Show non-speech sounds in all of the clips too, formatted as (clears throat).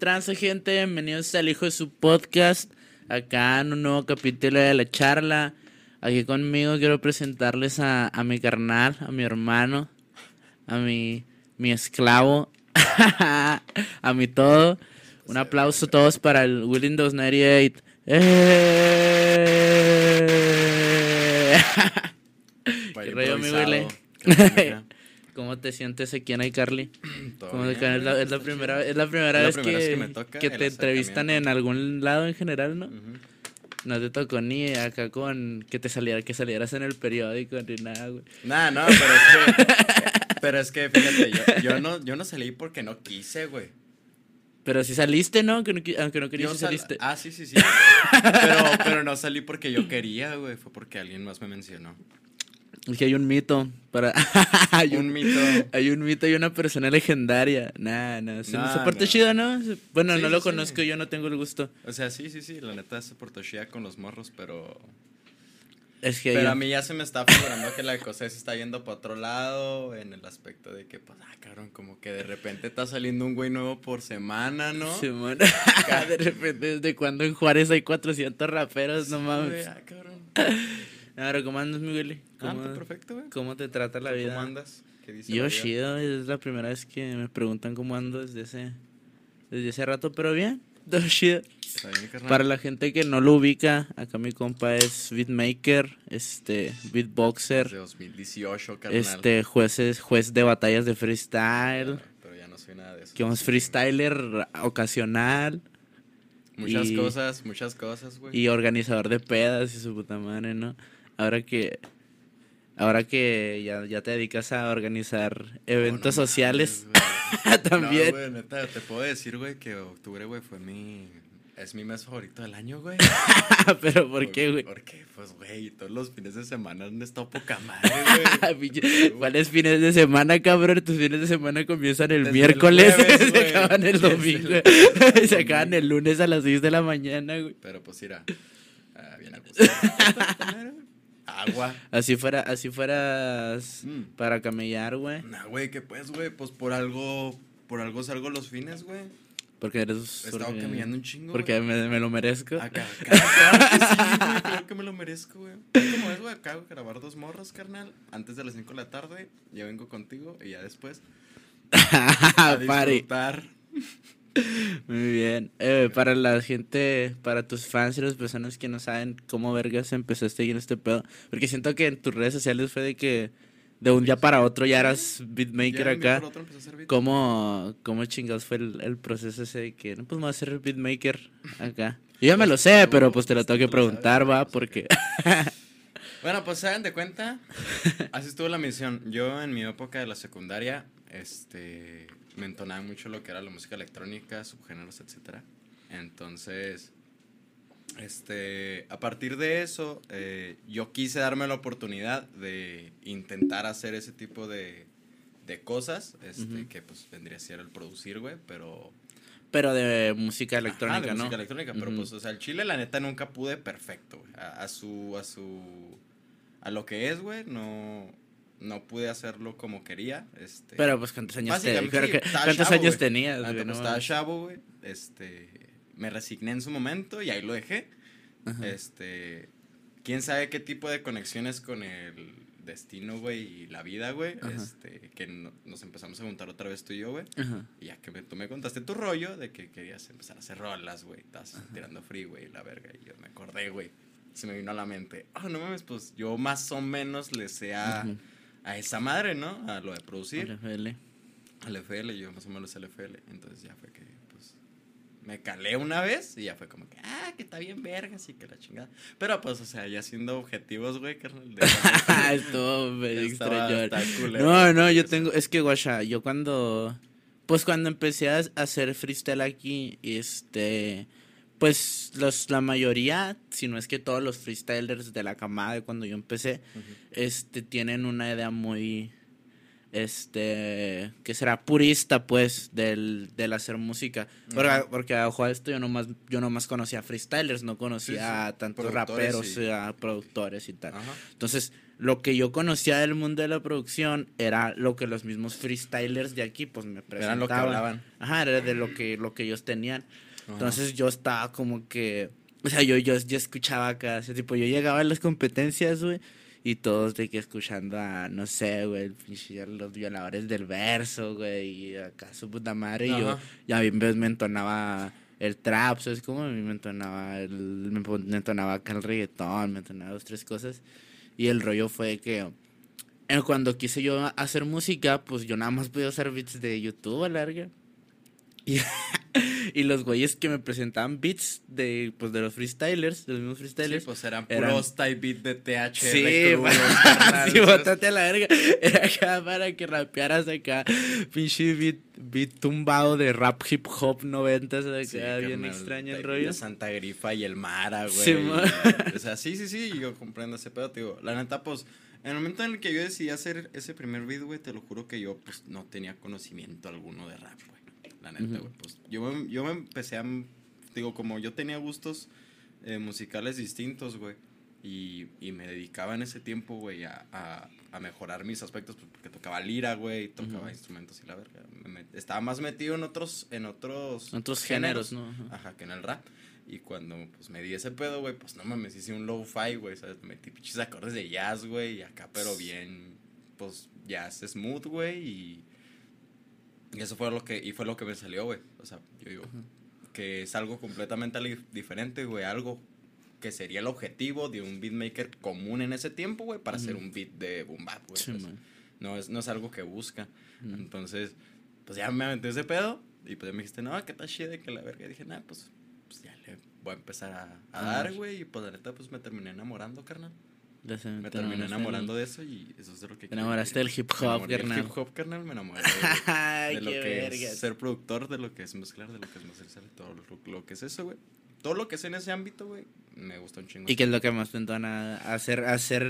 Tranza, gente. Bienvenidos al hijo de su podcast. Acá en un nuevo capítulo de la charla. Aquí conmigo quiero presentarles a, a mi carnal, a mi hermano, a mi, mi esclavo, (laughs) a mi todo. Un aplauso a todos para el Windows 98. ¡Eh! ¿Qué rollo, mi Willy? (laughs) ¿Cómo te sientes aquí en iCarly? (clears throat) ¿Cómo bien, es, la, güey, es la primera, es la primera es la vez primera que, vez que me toca que el te entrevistan en algún lado en general, ¿no? No te tocó ni acá con que te saliera, que salieras en el periódico ni nada, güey. Nah, no, pero es que. (laughs) pero es que, fíjate, yo, yo no, yo no salí porque no quise, güey. Pero si saliste, ¿no? Que no aunque no querías, saliste. Ah, sí, sí, sí. pero, pero no salí porque yo quería, güey. Fue porque alguien más me mencionó. Es que hay un mito para... (laughs) hay Un mito. Hay un mito y una persona legendaria. Nah, nah. Se, Nah, se porta nah. chido, ¿no? Bueno, Sí, no lo sí. conozco, yo no tengo el gusto. O sea, sí, sí, sí. La neta se portó chida con los morros, pero. Es que hay Pero a mí ya se me está figurando que la cosa se está yendo para otro lado. En el aspecto de que, pues, ah, cabrón, como que de repente está saliendo un güey nuevo por semana, ¿no? Simón. (laughs) de repente, ¿desde cuando en Juárez hay 400 raperos? No mames. ah, cabrón. (laughs) Ahora, ¿cómo andas, mi Ah, ¿Cómo, perfecto, güey. ¿Cómo te trata la vida? ¿Cómo andas? ¿Qué dice Yo chido, es la primera vez que me preguntan cómo ando desde ese, desde ese rato, pero bien, (laughs) chido. Para la gente que no lo ubica, acá mi compa es beatmaker, este, beatboxer, De 2018, carnal. este, juez, es- juez de batallas de freestyle, Pero ya no soy nada de eso. que es freestyler ocasional Muchas y- cosas, muchas cosas, güey. y organizador de pedas y su puta madre, ¿no? Ahora que... Ahora que ya, ya te dedicas a organizar eventos Oh, no sociales, (laughs) también. No, güey, neta, te puedo decir, güey, que octubre, güey, fue mi... Es mi mes favorito del año, güey. (laughs) Pero ¿por qué, güey? Porque, pues, güey, todos los fines de semana han estado poca madre, güey. (laughs) ¿Cuáles fines de semana, cabrón? Tus fines de semana comienzan el Desde el miércoles, jueves, se acaban el domingo, se acaban el lunes a las 6 de la mañana, güey. Pero, pues, mira. Ah, bien a gusto. Agua. Así fuera, así fueras Mm. para camellar, güey. Nah, güey, que pues, güey, pues por algo, por algo salgo los fines, güey. Porque eres. He estado porque- caminando un chingo, Porque me, me lo merezco. Acá, acá, claro que sí, güey, creo que me lo merezco, güey. Como es, güey, acabo de grabar dos morros, carnal, antes de las 5 de la tarde, ya vengo contigo y ya después (laughs) a disfrutar. Muy bien. Eh, para la gente, para tus fans y las personas que no saben cómo vergas empezaste ahí en este pedo. Porque siento que en tus redes sociales fue de que de un día para otro ya eras beatmaker Ya acá. por otro empecé a hacer beat. ¿Cómo, cómo chingados fue el, el proceso ese de que, no, pues me voy a hacer beatmaker acá? Yo ya me lo sé, pero pues te lo tengo que preguntar, va, porque... (laughs) Bueno, pues se de cuenta, así estuvo la misión. Yo en mi época de la secundaria, este, me entonaba mucho lo que era la música electrónica, subgéneros, etcétera. Entonces, este, a partir de eso, eh, yo quise darme la oportunidad de intentar hacer ese tipo de, de cosas, este, Ujú. que pues vendría a ser el producir, güey, pero Pero de música electrónica, Ajá, de ¿no? música electrónica, pero pues, o sea, el chile, la neta, nunca pude perfecto, güey. A, a su, a su, a lo que es, güey, no, no pude hacerlo como quería, este. Pero pues cuántos años, te, sí, que- ¿cuántos chavo, años güey. tenías, neta, No estaba chavo, güey, este, me resigné en su momento y ahí lo dejé, Ajá. este, quién sabe qué tipo de conexiones con el destino, güey, y la vida, güey, este, que no- nos empezamos a juntar otra vez tú y yo, güey. Y ya que me, tú me contaste tu rollo de que querías empezar a hacer rolas, güey. Estás tirando free, güey, la verga. Y yo me acordé, güey. Se me vino a la mente. Oh, no mames, pues yo más o menos le sé a, Ujú. A esa madre, ¿no? A lo de producir. LFL. Al FL, yo más o menos al FL. Entonces ya fue que, pues, me calé una vez y ya fue como que, ah, que está bien vergas y que la chingada. Pero pues, o sea, ya siendo objetivos, güey, carnal. (laughs) Estuvo medio extraño. No, no, yo tengo, es que guacha, yo cuando, pues cuando empecé a hacer freestyle aquí, este, pues los, la mayoría, si no es que todos los freestylers de la camada de cuando yo empecé, este, tienen una idea muy, este, que será purista, pues, del, del hacer música. Porque, porque ojo a esto, yo nomás, yo nomás conocía freestylers, no conocía Sí, sí. a tantos raperos, y- a productores y tal. Entonces, lo que yo conocía del mundo de la producción era lo que los mismos freestylers de aquí pues me presentaban. Eran lo que hablaban. Ajá, era de lo que, lo que ellos tenían. Entonces yo estaba como que, o sea, yo, yo, yo escuchaba acá, ese tipo, yo llegaba a las competencias, güey, y todos de que escuchando a, no sé, güey, los violadores del verso, güey, y acá su puta madre, y yo ya bien me entonaba el trap, ¿sabes cómo? Me entonaba, el, me entonaba acá el reggaetón, me entonaba dos, tres cosas. Y el rollo fue que eh, cuando quise yo hacer música, pues yo nada más podía hacer beats de YouTube a larga. Y, (laughs) y los güeyes que me presentaban beats de, pues, de los freestylers, de los mismos freestylers. Sí, pues eran puros type beat de TH. Sí, (laughs) sí, bótate a la verga. (laughs) Era acá para que rapearas acá, pinche beat, beat tumbado de rap hip hop noventas, acá bien extraño el rollo. Santa Grifa y el Mara, güey. Sí, o sea, sí, sí, sí, yo comprendo ese pedo, tío. La neta, pues, en el momento en el que yo decidí hacer ese primer beat, güey, te lo juro que yo, pues, no tenía conocimiento alguno de rap, güey la neta, güey. Pues yo, yo me empecé a, digo, como yo tenía gustos eh, musicales distintos, güey. Y, y, me dedicaba en ese tiempo, güey, a, a, a, mejorar mis aspectos, pues, porque tocaba lira, güey, tocaba instrumentos y la verga. estaba más metido en otros, en otros, otros géneros, ¿no? Ajá. que en el rap. Y cuando, pues, me di ese pedo, güey, pues, no mames, hice un low-fi, güey, ¿sabes? Metí pinches acordes de jazz, güey, y acá, pero bien, pues, jazz smooth, güey, y y eso fue lo que, y fue lo que me salió, güey. O sea, yo digo, que es algo completamente diferente, güey. Algo que sería el objetivo de un beatmaker común en ese tiempo, güey, para hacer un beat de boom bap, güey. Pues. no, es, no es algo que busca. Entonces, pues ya me aventé ese pedo. Y pues me dijiste, no, qué tal chido que la verga. Y dije, nah, pues, pues ya le voy a empezar a, a dar, güey. Y pues la neta, pues me terminé enamorando, carnal. Me terminé enamorando de eso y eso es de lo que... Te enamoraste del hip hop, carnal. hip hop, carnal, me enamoré de, (laughs) lo que es ser productor, de lo que es mezclar, de lo que es masterizar, todo lo, que es eso, güey. Todo lo que es en ese ámbito, güey, me gusta un chingo. ¿Y qué es lo que más te entona? ¿Hacer, hacer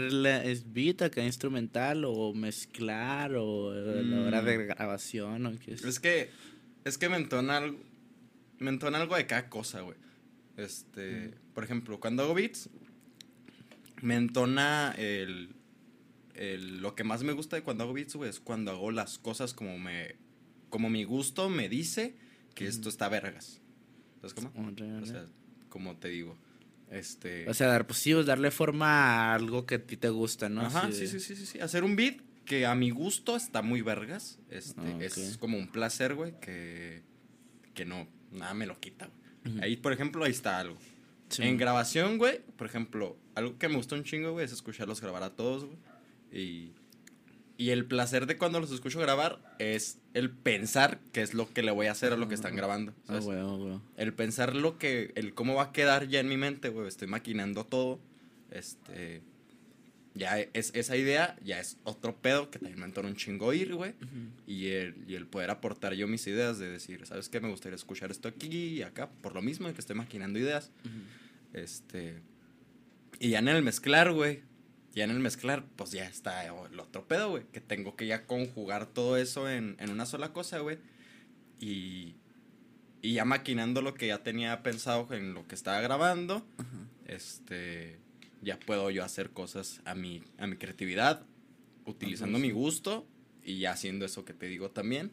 es beat acá instrumental o mezclar o la hora de mm. grabación o qué es? Es que, es que me entona algo, me entona algo de cada cosa, güey. Este, mm. por ejemplo, cuando hago beats, me entona el, el, lo que más me gusta de cuando hago beats, güey, es cuando hago las cosas como me, como mi gusto me dice que esto está vergas. ¿Sabes cómo? O sea, como te digo, este... O sea, dar, pues sí, pues, darle forma a algo que a ti te gusta, ¿no? Ajá, sí, sí, sí, sí, sí. Hacer un beat que a mi gusto está muy vergas. Este, Es como un placer, güey, que, que no, nada me lo quita, güey. Ahí, por ejemplo, ahí está algo en grabación, güey, por ejemplo, algo que me gustó un chingo, güey, es escucharlos grabar a todos, güey. Y, y el placer de cuando los escucho grabar es el pensar qué es lo que le voy a hacer a lo que están grabando. Ah, güey, güey. El pensar lo que, el cómo va a quedar ya en mi mente, güey. Estoy maquinando todo. Este. Ya es, esa idea ya es otro pedo que también me entona un chingo ir, güey. y, el, y el poder aportar yo mis ideas de decir, ¿sabes qué? Me gustaría escuchar esto aquí y acá, por lo mismo de que estoy maquinando ideas. Este. Y ya en el mezclar, güey. Ya en el mezclar, pues ya está el otro pedo, güey. Que tengo que ya conjugar todo eso en, una sola cosa, güey. Y. Y ya maquinando lo que ya tenía pensado en lo que estaba grabando. Este. Ya puedo yo hacer cosas a mi, a mi creatividad. Utilizando mi gusto. Y ya haciendo eso que te digo también.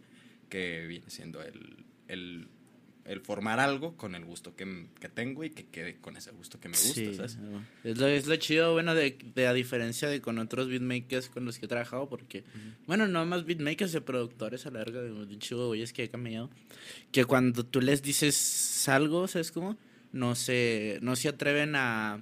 Que viene siendo el, el el formar algo con el gusto que, que, tengo y que quede con ese gusto que me gusta, ¿sabes? Es lo, es lo chido, bueno, de, de, a diferencia de con otros beatmakers con los que he trabajado, porque, bueno, no más beatmakers de productores a la larga, de chido, es que he cambiado, que cuando tú les dices algo, ¿sabes cómo? No se, no se atreven a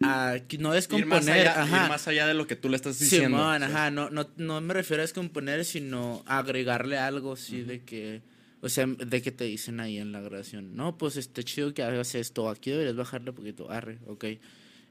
a no descomponer, ir más, allá, Ir más allá de lo que tú le estás diciendo. ajá, no, no, no me refiero a descomponer, sino a agregarle algo, sí, de que o sea, de que te dicen ahí en la grabación, no, pues este chido que hagas esto, aquí deberías bajarle un poquito, arre, ok.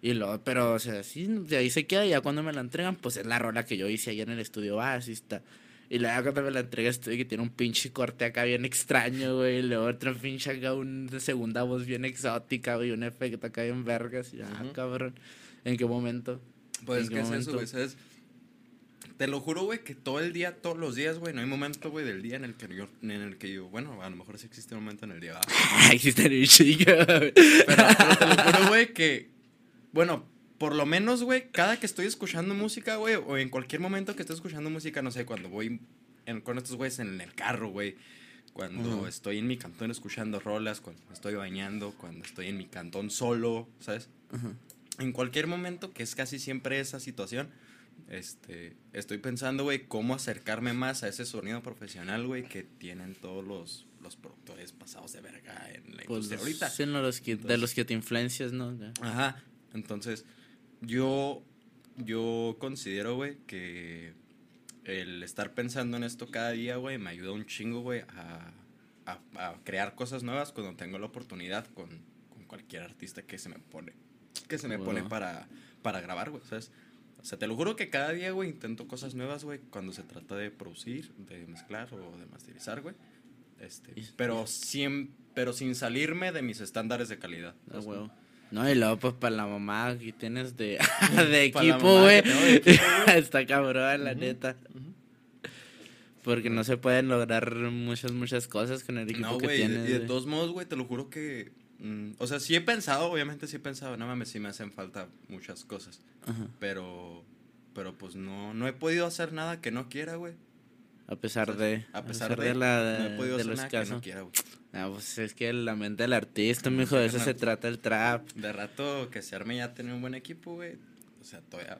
Y lo, pero, o sea, sí, de ahí se queda y ya cuando me la entregan, pues es la rola que yo hice ahí en el estudio, ah, así está. Y luego cuando me la entrega estoy que tiene un pinche corte acá bien extraño, güey. Y luego otro pinche acá, una segunda voz bien exótica, güey. Un efecto acá bien vergas. Y, ah, cabrón. ¿En qué momento? Pues, ¿qué es eso, güey? Te lo juro, güey, que todo el día, todos los días, güey, no hay momento, güey, del día en el que yo, en el que yo, bueno, a lo mejor sí existe un momento en el día. existe el chico. Pero, (laughs) pero te lo juro, güey, que, bueno, por lo menos, güey, cada que estoy escuchando música, güey, o en cualquier momento que estoy escuchando música, no sé, cuando voy en- con estos güeyes en el carro, güey, cuando estoy en mi cantón escuchando rolas, cuando me estoy bañando, cuando estoy en mi cantón solo, ¿sabes? En cualquier momento, que es casi siempre esa situación, este, estoy pensando, güey, cómo acercarme más a ese sonido profesional, güey, que tienen todos los, los productores pasados de verga en la Pues industria ahorita. sí, no, los que, de Entonces- los que te influencias, ¿no? Ajá. Entonces, yo, yo considero, güey, que el estar pensando en esto cada día, güey, me ayuda un chingo, güey, a, a- a crear cosas nuevas cuando tengo la oportunidad con, con cualquier artista que se me pone, que se me pone para, para grabar, güey, ¿sabes? O sea, te lo juro que cada día, güey, intento cosas nuevas, güey, cuando se trata de producir, de mezclar o de masterizar, güey. Este, pero, siem- pero sin salirme de mis estándares de calidad. Ah, huevo. No, y luego pues para la mamá que tienes de, (laughs) (laughs) de equipo, güey. de (laughs) Está cabrón, la neta. Porque no se pueden lograr muchas, muchas cosas con el equipo No, que güey, de- tienes. y de güey. todos modos, güey, te lo juro que... mm, o sea, sí he pensado, obviamente sí he pensado, no mames, sí me hacen falta muchas cosas. Ajá. Pero, pero pues no, no he podido hacer nada que no quiera, güey. A pesar O sea, de, a pesar de, la, no he podido de hacer nada que no quiera, güey. Ah, pues es que la mente del artista, mijo, de eso se trata el trap. De rato que se arme ya tener un buen equipo, güey. O sea, todavía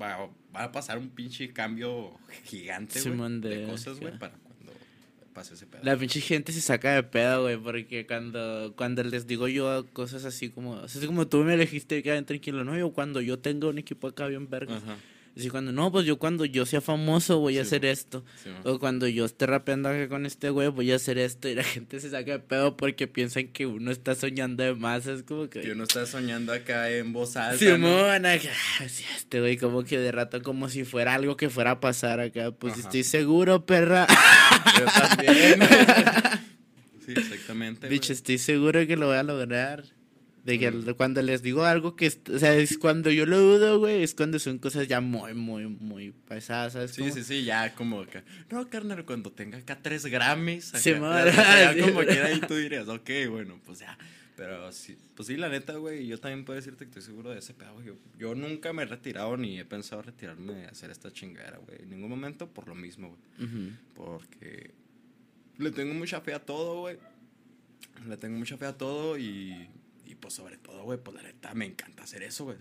va, va a pasar un pinche cambio gigante, güey, de, de- cosas, güey, para ese pedo. La pinche gente se saca de pedo, güey, porque cuando, cuando les digo yo cosas así como, o sea, así como tú me elegiste, queden tranquilo, no, yo cuando yo tenga un equipo acá bien verga. Ajá, Así cuando, no, pues yo cuando yo sea famoso voy a Sí, hacer esto. sí. O cuando yo esté rapeando acá con este güey voy a hacer esto. Y la (laughs) gente se saca de pedo porque piensan que uno está soñando de más. Es como que... Que uno está soñando acá en voz alta, ¿no? Simón, acá, sí, este güey como que de rato como si fuera algo que fuera a pasar acá. Pues Ajá. estoy seguro, perra. (laughs) Yo también. (laughs) sí, exactamente. Güey. estoy seguro que lo voy a lograr. De que Mm. cuando les digo algo que, o sea, es cuando yo lo dudo, güey, es cuando son cosas ya muy, muy, muy pesadas, ¿sabes? Sí, cómo? sí, sí, ya como acá. No, carnal, cuando tenga acá tres Grammys. Acá, o sea, ya (laughs) sí. como quiera ahí tú dirías, ok, bueno, pues ya. Pero sí, pues sí, la neta, güey, yo también puedo decirte que estoy seguro de ese pedo, güey. Yo, yo nunca me he retirado ni he pensado retirarme de hacer esta chingadera, güey. En ningún momento por lo mismo, güey. Porque le tengo mucha fe a todo, güey. Le tengo mucha fe a todo y, y pues sobre todo, güey, pues la neta me encanta hacer eso, güey.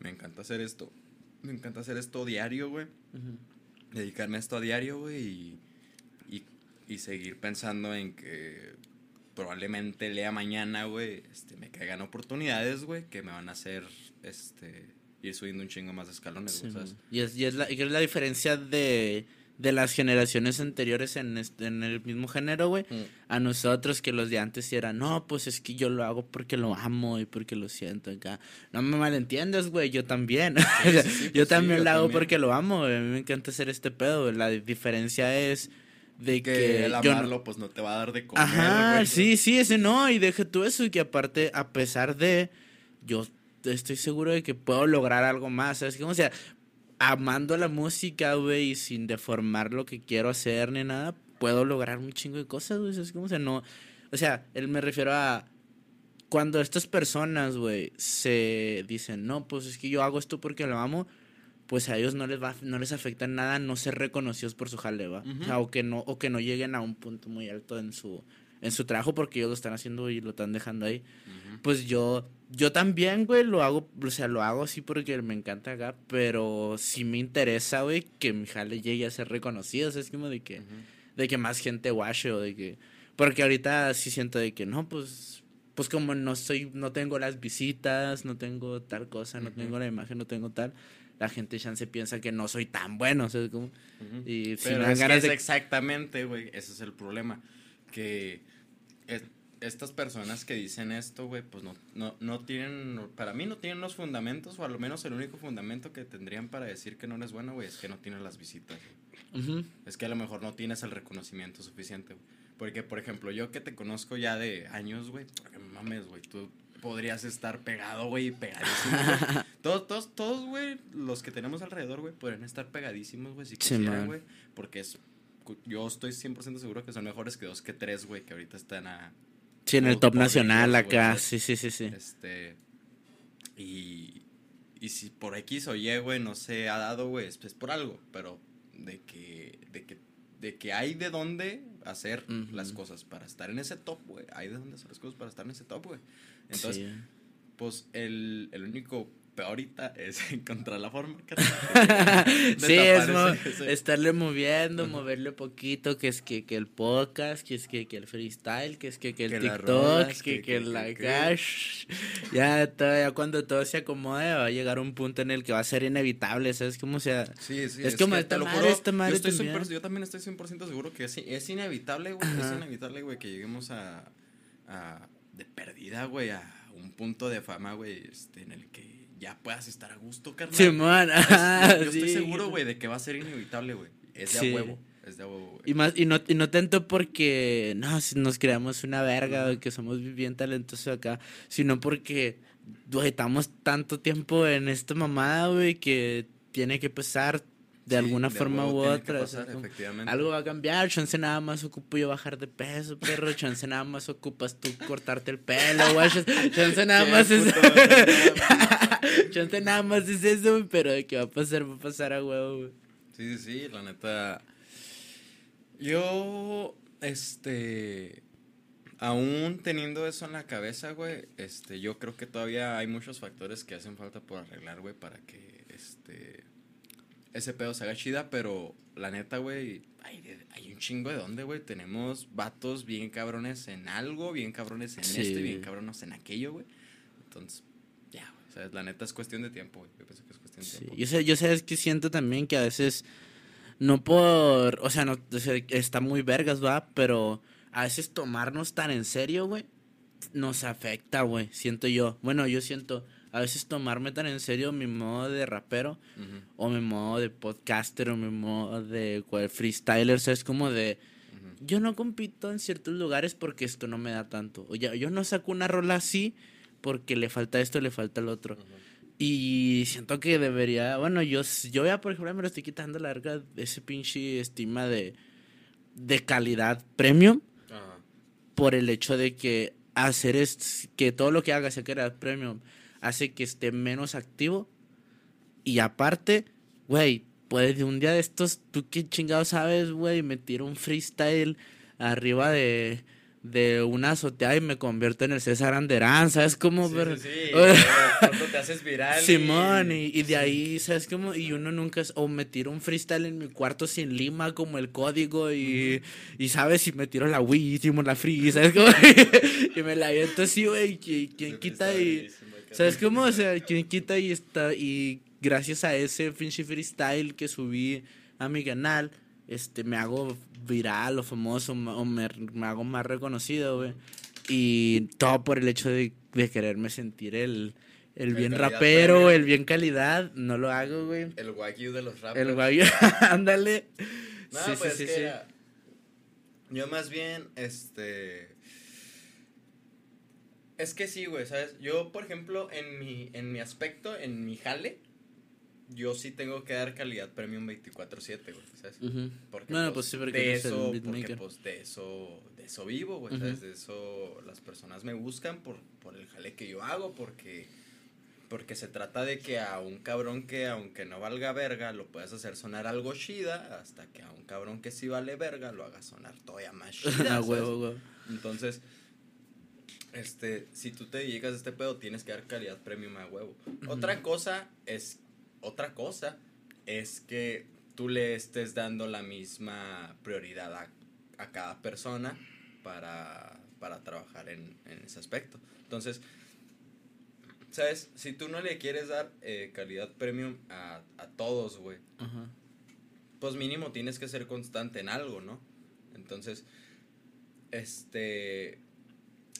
Me encanta hacer esto. Me encanta hacer esto diario, güey. Dedicarme a esto a diario, güey. Y, y, y seguir pensando en que probablemente lea mañana, güey, este, me caigan oportunidades, güey, que me van a hacer, este, ir subiendo un chingo más de escalones, Sí, y es, y es la, y es la diferencia de, de las generaciones anteriores en, este- en el mismo género, güey. Mm. A nosotros que los de antes eran, no, pues es que yo lo hago porque lo amo y porque lo siento acá. No me malentiendes, güey, yo también. Sí, (laughs) sí, yo pues también yo lo hago también. porque lo amo. A mí me encanta hacer este pedo. La diferencia es de que, Que el no- amarlo, pues no te va a dar de comer, Ajá, güey. sí, sí, ese no, y deja tú eso, y que aparte, a pesar de, yo estoy seguro de que puedo lograr algo más, ¿sabes? Como, o sea, amando la música, güey, y sin deformar lo que quiero hacer ni nada, puedo lograr un chingo de cosas, güey, ¿sabes? Como, o sea, no, o sea, él me refiero a, cuando estas personas, güey, se dicen, no, pues es que yo hago esto porque lo amo, pues a ellos no les va, no les afecta nada no ser reconocidos por su jale, ¿va? Ujú. O sea, o que no, o que no lleguen a un punto muy alto en su, en su trabajo porque ellos lo están haciendo y lo están dejando ahí. Pues yo, yo también, güey, lo hago, o sea, lo hago así porque me encanta acá, pero sí me interesa, güey, que mi jale llegue a ser reconocido, o sea, es como de que, de que más gente guache o de que, porque ahorita sí siento de que no, pues, pues como no soy, no tengo las visitas, no tengo tal cosa, no tengo la imagen, no tengo tal, la gente chance piensa que no soy tan bueno, o sea, es como, y si Pero me dan es que ganas es de... exactamente, güey, ese es el problema. Que es- estas personas que dicen esto, güey, pues no, no, no tienen, para mí no tienen los fundamentos, o a lo menos el único fundamento que tendrían para decir que no eres bueno, güey, es que no tienes las visitas. güey. Ujú. Es que a lo mejor no tienes el reconocimiento suficiente, güey. Porque, por ejemplo, yo que te conozco ya de años, güey, porque mames, güey, tú podrías estar pegado, güey, pegadísimo, güey. (laughs) Todos, todos, todos, güey, los que tenemos alrededor, güey, podrían estar pegadísimos, güey, si quisieran, güey. Porque es, yo estoy 100% seguro que son mejores que dos que tres, güey, que ahorita están a... Sí, en el top nacional acá, sí, sí, sí, sí. Este... Y... y si por X o Y, güey, no se ha dado, güey, es, es por algo, pero de que, de que, de que hay de dónde hacer las cosas para estar en ese top, güey. Hay de dónde hacer las cosas para estar en ese top, güey. Entonces, Sí. pues el, el único ahorita es (laughs) encontrar la forma. carnal. (laughs) sí, es mo- Desaparece ese- estarle moviendo, Ajá. moverle poquito, que es que, que el podcast, que es que, que el freestyle, que es que, que el Que TikTok, rolas, que, que- que, que- la que- que- cash. (laughs) Ya, todavía cuando todo se acomode va a llegar un punto en el que va a ser inevitable, ¿sabes cómo sea? Sí, sí, Es como que esta madre, esta madre yo, estoy también. yo también estoy 100% seguro que es, es inevitable, güey. Es inevitable, güey, que lleguemos a, a- de perdida, güey, a un punto de fama, güey, este, en el que ya puedas estar a gusto, carnal. Simón, yo, estoy seguro, güey, de que va a ser inevitable, güey. Es de Sí. a huevo, es de a huevo, güey. Y más, y no, y no tanto porque no, si nos creamos una verga, que somos bien talentosos acá, sino porque, güey, estamos tanto tiempo en esta mamada, güey, que tiene que pasar de Sí, alguna de forma u otra. o pasar, sea, efectivamente. algo va a cambiar, chance nada más ocupo yo bajar de peso, perro, chance nada más ocupas tú cortarte el pelo, güey, chance- nada más es... (laughs) chance nada más es eso, pero de que va a pasar, va a pasar a huevo, güey. Sí, sí, sí, la neta. Yo, este. Aún teniendo eso en la cabeza, güey, este, yo creo que todavía hay muchos factores que hacen falta por arreglar, güey, para que, este, ese pedo se haga chida, pero la neta, güey, hay, un chingo de dónde, güey, tenemos vatos bien cabrones en algo, bien cabrones en Sí. esto y bien cabrones en aquello, güey, entonces, ya, güey, ¿sabes? La neta es cuestión de tiempo, güey, yo pienso que es cuestión de Sí, tiempo. yo sé, yo sé, es que siento también que a veces, no por, o sea, no, o sea, está muy vergas, va, pero a veces tomarnos tan en serio, güey, nos afecta, güey, siento yo. Bueno, yo siento, a veces tomarme tan en serio mi modo de rapero, o mi modo de podcaster, o mi modo de cual, freestyler, o sea, es como de, yo no compito en ciertos lugares porque esto no me da tanto. O ya, yo no saco una rola así porque le falta esto, le falta el otro. Y siento que debería, bueno, yo, yo ya por ejemplo me lo estoy quitando la verga de ese pinche estima de, de calidad premium por el hecho de que hacer es que todo lo que haga sea calidad premium hace que esté menos activo y aparte, güey, puedes de un día de estos, tú qué chingado sabes, güey, me tiro un freestyle arriba de, de una azotea y me convierto en el César Anderán, ¿sabes cómo? Sí, Pero- sí, sí. (laughs) Te haces viral. Simón, y, y de ahí, ¿sabes cómo? Y uno nunca, o me tiro un freestyle en mi cuarto sin lima como el código y, y ¿sabes? Y me tiro la Wii, hicimos la free, ¿sabes (laughs) cómo? (laughs) y me la aviento así, güey, ¿quién, quién quita y... ¿Sabes cómo? O sea, ¿quién quita y está? Y gracias a ese pinche freestyle que subí a mi canal, este, me hago viral o famoso o me, me hago más reconocido, güey. Y todo por el hecho de, de quererme sentir el, el bien rapero, el bien calidad. No lo hago, güey. El wagyu de los rappers. El guay, (laughs) ándale. No, sí, pues sí, es sí, que sí. Yo más bien, este... Es que sí, güey, ¿sabes? Yo, por ejemplo, en mi, en mi aspecto, en mi jale, yo sí tengo que dar calidad premium 24-7, güey, ¿sabes? Porque, Bueno, pues sí, porque de eso, porque pues de eso, de eso vivo, güey. ¿sabes? De eso las personas me buscan por, por el jale que yo hago, porque, porque se trata de que a un cabrón que aunque no valga verga, lo puedes hacer sonar algo chida, hasta que a un cabrón que sí vale verga, lo haga sonar todavía más (laughs) chida, huevo, güey. Entonces, este, si tú te dedicas a este pedo, tienes que dar calidad premium a huevo. Otra cosa es, otra cosa es que tú le estés dando la misma prioridad a, a cada persona para, para trabajar en, en ese aspecto. Entonces, ¿sabes? Si tú no le quieres dar eh, calidad premium a, a todos, güey, pues mínimo tienes que ser constante en algo, ¿no? Entonces, este,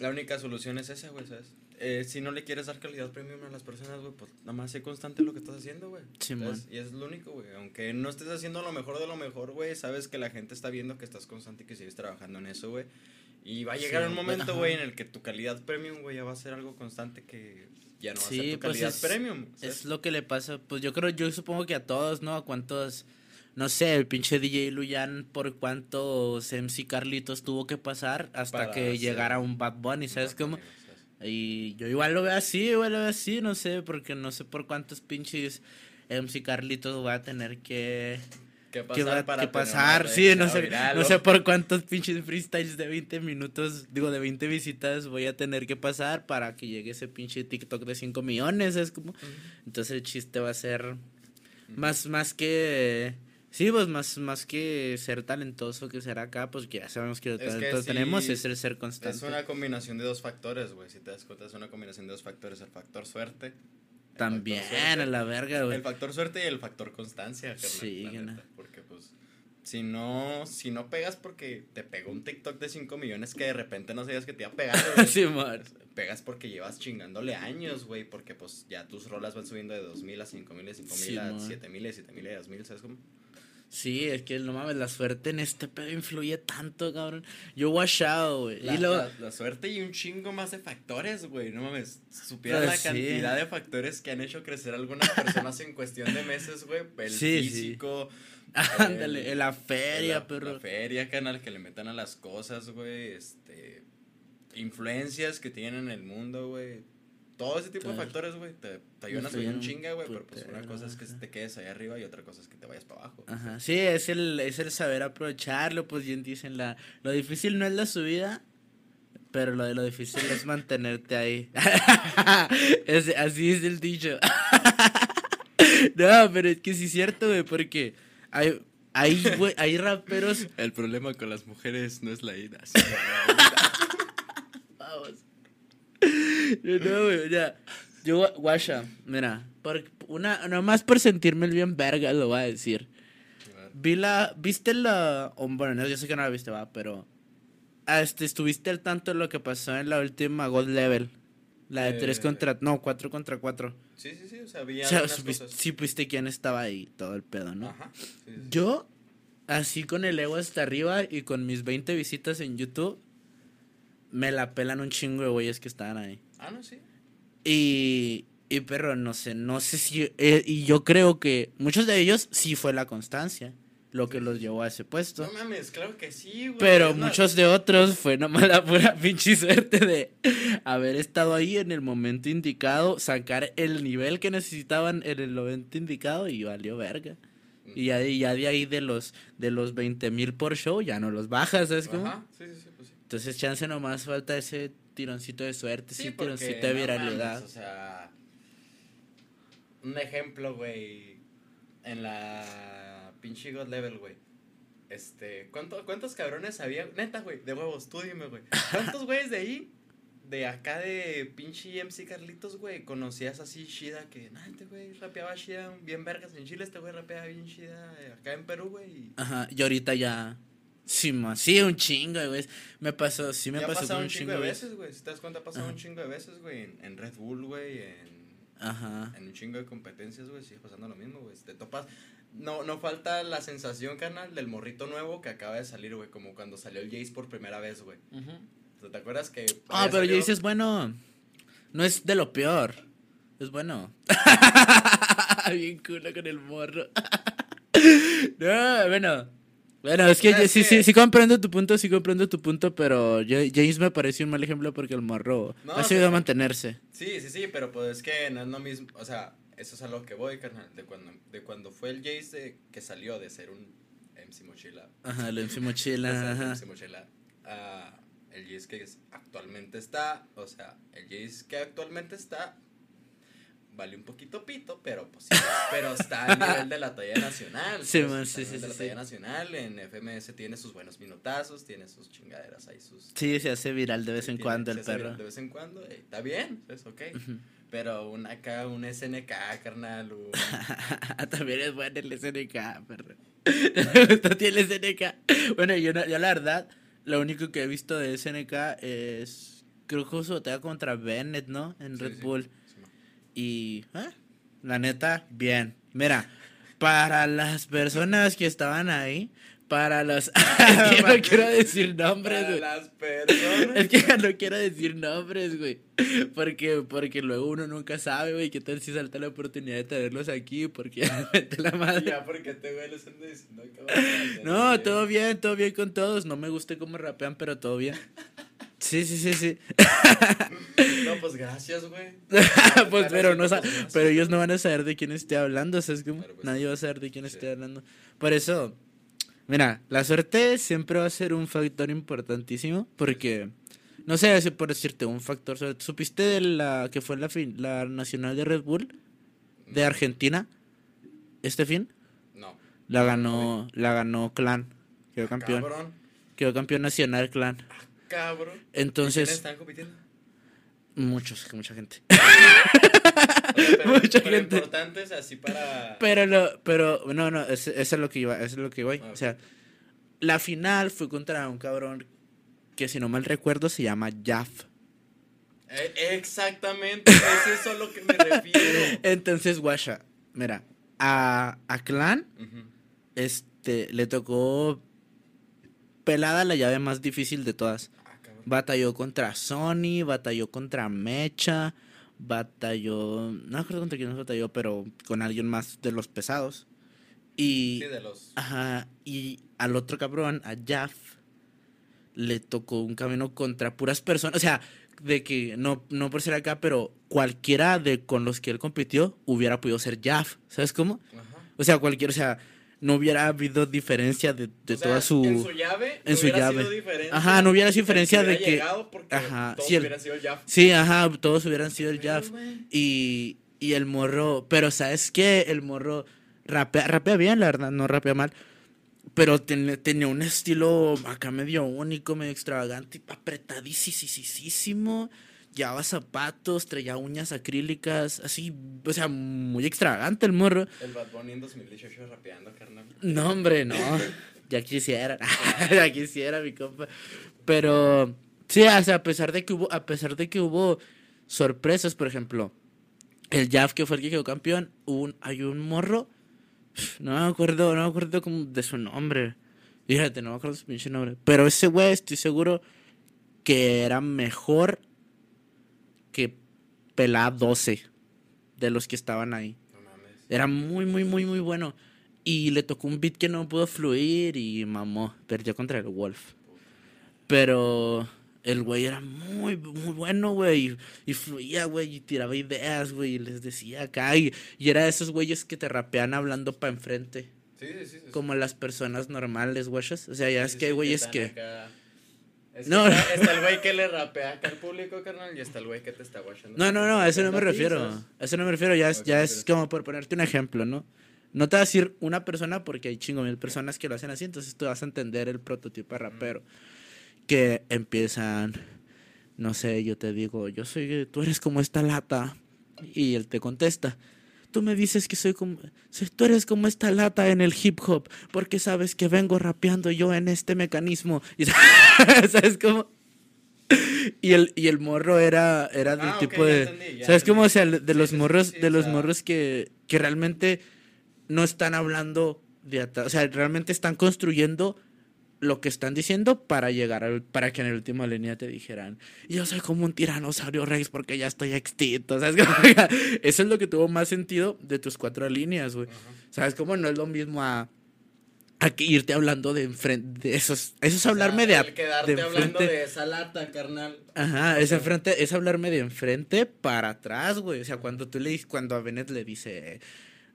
la única solución es esa, güey, ¿sabes? Eh, si no le quieres dar calidad premium a las personas, güey, pues nada más sé constante lo que estás haciendo, güey. ¿sabes? Y es lo único, güey. Aunque no estés haciendo lo mejor de lo mejor, güey, sabes que la gente está viendo que estás constante y que sigues trabajando en eso, güey. Y va a llegar Sí, un momento, güey, en el que tu calidad premium, güey, ya va a ser algo constante que ya no va a ser Sí, tu pues calidad es- premium. ¿sabes? Es lo que le pasa, pues yo creo, yo supongo que a todos, ¿no? A cuántos, no sé, el pinche DJ Luyan, por cuántos MC Carlitos tuvo que pasar hasta Para que llegara un Bad Bunny, ¿sabes cómo? Y yo igual lo veo así, igual lo veo así, no sé, porque no sé por cuántos pinches MC Carlitos voy a tener que ¿Qué que pasar para que pasar, sí, no sé, no sé por cuántos pinches freestyles de 20 minutos, digo, de 20 visitas voy a tener que pasar para que llegue ese pinche TikTok de 5 millones, es como, entonces el chiste va a ser más, más que, sí, pues más, más que ser talentoso que ser acá, pues que ya sabemos que Es que talento sí, tenemos, es el ser constante. Es una combinación de dos factores, güey. Si te das cuenta, es una combinación de dos factores. El factor suerte. el También, factor suerte, a la verga, güey. El factor suerte y el factor constancia, carnal, Sí, neta. Porque, pues, si no, si no pegas porque te pegó un TikTok de 5 millones que de repente no sabías que te iba a pegar, (laughs) güey. Sí, man. Pegas porque llevas chingándole años, güey. Porque, pues, ya tus rolas van subiendo de 2000 a 5000, de 5000 Sí, a man. 7000, de 7000 a 2000, ¿sabes cómo? Sí, es que no mames, la suerte en este pedo influye tanto, cabrón. Yo washado, güey. La, Y la- la suerte y un chingo más de factores, güey. No mames. Supieras Pues la sí. cantidad de factores que han hecho crecer algunas personas en cuestión de meses, güey. El Sí, físico. ándale, la la- feria, perro. La feria, canal, que le metan a las cosas, güey. Este. Influencias que tienen en el mundo, güey. Todo ese tipo de factores, güey, te, te ayudan a subir un chinga, güey. Pero pues una cosa es que te quedes ahí arriba y otra cosa es que te vayas para abajo. Ajá, sí, es el, es el saber aprovecharlo, pues bien dicen, la, lo difícil no es la subida, pero lo de lo difícil es (laughs) mantenerte ahí. (laughs) Es- así es el dicho. (laughs) no, pero es que sí es cierto, güey, porque hay, hay, hay raperos... El problema con las mujeres no es la ida, Vamos. (laughs) No, güey, ya. Yo, gua- guasha, mira, por, una, nomás por sentirme el bien verga lo voy a decir. Vi la, viste la, o bueno, no, yo sé que no la viste, va, pero, este, estuviste al tanto de lo que pasó en la última God Level, la de Eh, 3 contra, no, 4 contra 4. Sí, sí, sí, o sea, había O sea, supiste- cosas. sí viste quién estaba ahí, todo el pedo, ¿no? Ajá. sí, sí. Yo, así con el ego hasta arriba y con mis 20 visitas en YouTube, me la pelan un chingo de güeyes que estaban ahí. Ah, no, sí. Y, y pero no sé, no sé si, eh, y yo creo que muchos de ellos sí fue la constancia lo que los llevó a ese puesto. No mames, claro que sí, güey. Pero muchos de otros fue nomás la pura (laughs) pinche suerte de haber estado ahí en el momento indicado, sacar el nivel que necesitaban en el momento indicado y valió verga. Y ya, de- ya de ahí de los de los 20 mil por show ya no los bajas, ¿sabes? Ajá, sí, sí, sí, sí. Entonces chance nomás falta ese tironcito de suerte, sí, porque, tironcito de no viralidad. mames, o sea, un ejemplo, güey, en la pinche God Level, güey. Este, ¿cuánto, ¿cuántos cabrones había? Neta, güey, de huevos, tú dime, güey. ¿Cuántos (laughs) güeyes de ahí, de acá de pinche MC Carlitos, güey, conocías así Shida que, nah, este güey rapeaba Shida bien vergas en Chile, este güey rapeaba bien Shida acá en Perú, güey. Ajá, y ahorita ya. Sí, ma, sí, un chingo, güey. Me pasó, sí me ya pasó un chingo de veces, güey. Si te das cuenta, ha pasado un chingo de veces, güey. En, en Red Bull, güey. En, Ajá. en un chingo de competencias, güey. Sigue pasando lo mismo, güey. Te topas. No, no falta la sensación, carnal, del morrito nuevo que acaba de salir, güey. Como cuando salió el Jace por primera vez, güey. O sea, ¿Te acuerdas que. Ah, pero salido- dices, bueno, no es de lo peor. Es bueno. (laughs) Bien culo con el morro. (laughs) no, bueno. Bueno, es que Ah, yo sí, sí, sí comprendo tu punto, sí comprendo tu punto, pero yo, James me pareció un mal ejemplo porque el morro No, ha sabido sí. mantenerse. Sí, sí, sí, pero pues es que no es lo mismo. O sea, eso es a lo que voy, carnal. De cuando, de cuando fue el Jace de- que salió de ser un MC Mochila. Ajá, lo MC de ser mochila, ajá. MC Mochila. a el Jace que actualmente está. O sea, el Jace que actualmente está. Vale un poquito pito, pero pues sí, pero está al nivel de la talla nacional. Sí, pues, man, sí, sí, de la talla nacional. En FMS tiene sus buenos minutazos, tiene sus chingaderas ahí, sus Sí, se hace viral de vez en tiene- cuando el perro. De vez en cuando, eh, está bien, es ok. Ujú. Pero un acá, un SNK, carnal, un... (laughs) También es bueno el SNK, perro. Me gustó (laughs) a ti el SNK. Bueno, yo, no- yo la verdad, lo único que he visto de SNK es. Creo que batalla contra Bennett, ¿no? En Red Bull. Y. ¿eh? La neta, bien. Mira, para las personas que estaban ahí, para los. (laughs) es que no (laughs) quiero decir nombres, Para güey. las personas. Es que no quiero decir nombres, güey. Porque, porque luego uno nunca sabe, güey, qué tal si salta la oportunidad de tenerlos aquí, porque ya me la madre. Ya, porque te güey les ando diciendo que No, todo bien, todo bien con todos. No me gusta cómo rapean, pero todo bien. Sí, sí, sí, sí. No, pues gracias, güey. (laughs) pues, pero, no, Pues, pero ellos no van a saber de quién esté hablando, ¿sabes cómo? Pero, pues, Nadie va a saber de quién sí. esté hablando. Por eso, mira, la suerte siempre va a ser un factor importantísimo, porque, no sé si por decirte un factor, ¿supiste de la que fue la, fin- la nacional de Red Bull de Argentina este fin? No. La ganó, la ganó Clan, quedó campeón, Cabrón. quedó campeón nacional Clan. Cabrón. ¿Quiénes Entonces, están compitiendo? muchos, mucha gente. (laughs) (laughs) Pero, Mucha pero gente. importantes así para. Pero, lo, pero, no, no, es- eso es lo que iba, eso es lo que voy. Ah, O sea, la final fue contra un cabrón que si no mal recuerdo se llama Jaff. Eh, exactamente, es eso a lo que me refiero. (laughs) Entonces, guasha, mira, a, a Clan, este, le tocó pelada la llave más difícil de todas. Batalló contra Sony, batalló contra Mecha, batalló, no recuerdo contra quién más batalló, pero con alguien más de los pesados. Y... Sí, de los. Ajá, y al otro cabrón, a Jaff, le tocó un camino contra puras personas. O sea, de que no, no por ser acá, pero cualquiera de con los que él compitió hubiera podido ser Jaff. ¿Sabes cómo? Ajá. O sea, cualquiera, o sea, no hubiera habido diferencia de, de O sea, toda su. En su llave. en no su llave. sido Ajá, no hubiera sido que diferencia de que- Ajá, Todos el- hubieran sido el Jaff. Sí, ajá, todos hubieran sido el Jaff. Y, y el morro, pero ¿sabes qué? El morro rapea, rapea bien, la verdad, no rapea mal. Pero ten- tenía un estilo acá medio único, medio extravagante, apretadísimo. Llevaba zapatos, traía uñas acrílicas, así, o sea, muy extravagante el morro. El Bad Bunny en 2018 rapeando, carnal. No, hombre, no. Ya quisiera. (laughs) ya quisiera, mi compa. Pero sí, o sea, a pesar de que hubo, a pesar de que hubo sorpresas, por ejemplo, el Jaff que fue el que quedó campeón, un, hay un morro. No me acuerdo, no me acuerdo como de su nombre. Fíjate, no me acuerdo su pinche nombre. Pero ese güey estoy seguro que era mejor que Pelá 12 de los que estaban ahí. No mames. Era muy, muy, muy, muy bueno. Y le tocó un beat que no pudo fluir y mamó. Perdió contra el Wolf. Pero el güey era muy, muy bueno, güey. Y, fluía, güey. Y tiraba ideas, güey. Y les decía acá. Y, y era de esos güeyes que te rapean hablando para enfrente. Sí, sí, sí. sí. Como las personas normales, güeyes. O sea, ya es que hay güeyes que. No. está, está el güey que le (laughs) rapea acá al público, carnal, y está el güey que te está guachando. No, no, no, a eso no me refiero. A eso no me refiero. Ya es, ya es como por ponerte un ejemplo, ¿no? No te vas a decir una persona porque hay chingo mil personas que lo hacen así, entonces tú vas a entender el prototipo de rapero. Que empiezan, no sé, yo te digo, yo soy, tú eres como esta lata. Y él te contesta, tú me dices que soy como, soy- tú eres como esta lata en el hip hop, porque sabes que vengo rapeando yo en este mecanismo. (laughs) Y, ¿Sabes cómo? Y el, y el morro era, era del Ah, tipo de... entendí, ya ¿Sabes cómo? O sea, de los sí, morros, sí, de los morros que, que realmente no están hablando de atrás. O sea, realmente están construyendo lo que están diciendo para llegar al, para que en la última línea te dijeran, yo soy como un tiranosaurio rex porque ya estoy extinto. (laughs) ¿Sabes? Eso es lo que tuvo más sentido de tus cuatro líneas, güey. ¿Sabes cómo? No es lo mismo a, a que irte hablando de enfrente. De esos, eso es hablarme O sea, de, quedarte de hablando de esa lata, carnal. Ajá, es enfrente, es hablarme de enfrente para atrás, güey. O sea, cuando tú le dices, cuando a Bennett le dice,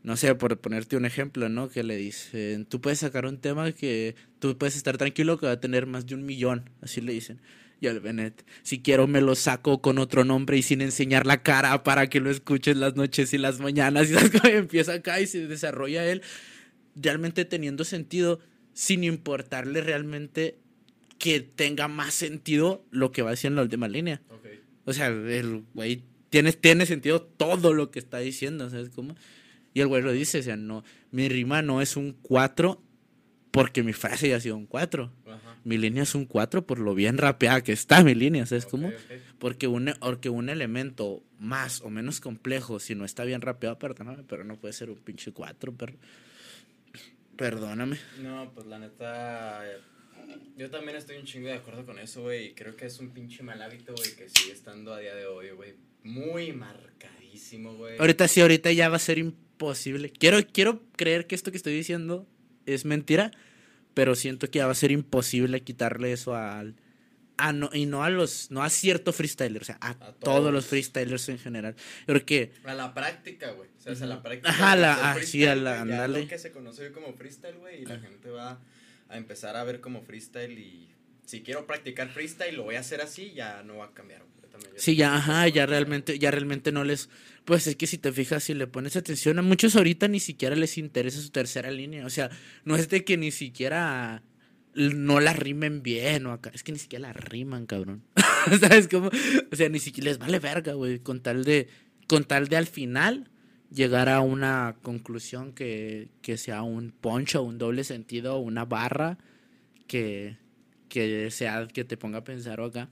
no sé, por ponerte un ejemplo, ¿no? Que le dicen, tú puedes sacar un tema que tú puedes estar tranquilo que va a tener más de un millón. Así le dicen. Y al Bennett, si quiero me lo saco con otro nombre y sin enseñar la cara para que lo escuches las noches y las mañanas. Y (laughs) empieza acá y se desarrolla él realmente teniendo sentido sin importarle realmente que tenga más sentido lo que va haciendo en la última línea. O sea, el güey tiene, tiene sentido todo lo que está diciendo, ¿sabes cómo? Y el güey lo dice, o sea, no, mi rima no es un 4 porque mi frase ya ha sido un 4. Ajá. Mi línea es un 4 por lo bien rapeada que está mi línea, ¿sabes Ok, cómo? ok. Porque un, porque un elemento más o menos complejo, si no está bien rapeado, perdóname, pero no puede ser un pinche 4, pero... Perdóname. No, pues la neta. Yo también estoy un chingo de acuerdo con eso, güey. Creo que es un pinche mal hábito, güey, que sigue estando a día de hoy, güey. Muy marcadísimo, güey. Ahorita sí, ahorita ya va a ser imposible. Quiero, quiero creer que esto que estoy diciendo es mentira, pero siento que ya va a ser imposible quitarle eso al, a no, y no a los, no a cierto freestyler, o sea, a, todos. los freestylers en general. Porque. A la práctica, güey. O sea, a la práctica. Ajá, la, ah, sí, a la, andale. que se conoce como freestyle, güey, y la gente va a empezar a ver como freestyle y si quiero practicar freestyle lo voy a hacer así, ya no va a cambiar. Sí, ya, ajá, ya realmente, ya realmente no les, pues es que si te fijas, si le pones atención, a muchos ahorita ni siquiera les interesa su tercera línea, o sea, no es de que ni siquiera no la rimen bien o acá, es que ni siquiera la riman, cabrón, (laughs) ¿sabes cómo? O sea, ni siquiera les vale verga, güey, con tal de, con tal de al final llegar a una conclusión que, que sea un poncho, un doble sentido, una barra que, que sea que te ponga a pensar acá.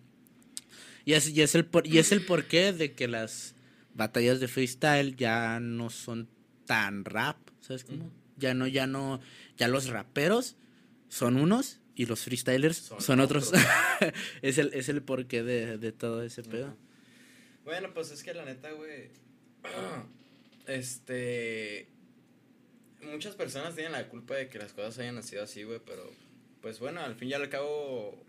Y es, y es, el, por, y es el porqué de que las batallas de freestyle ya no son tan rap, ¿sabes cómo? Ya no, ya no, ya los raperos son unos y los freestylers son, otros. (laughs) es, el, es el porqué de, de todo ese pedo. Bueno, pues es que la neta, güey, (clears throat) este, muchas personas tienen la culpa de que las cosas hayan nacido así, güey, pero pues bueno, al fin y al cabo,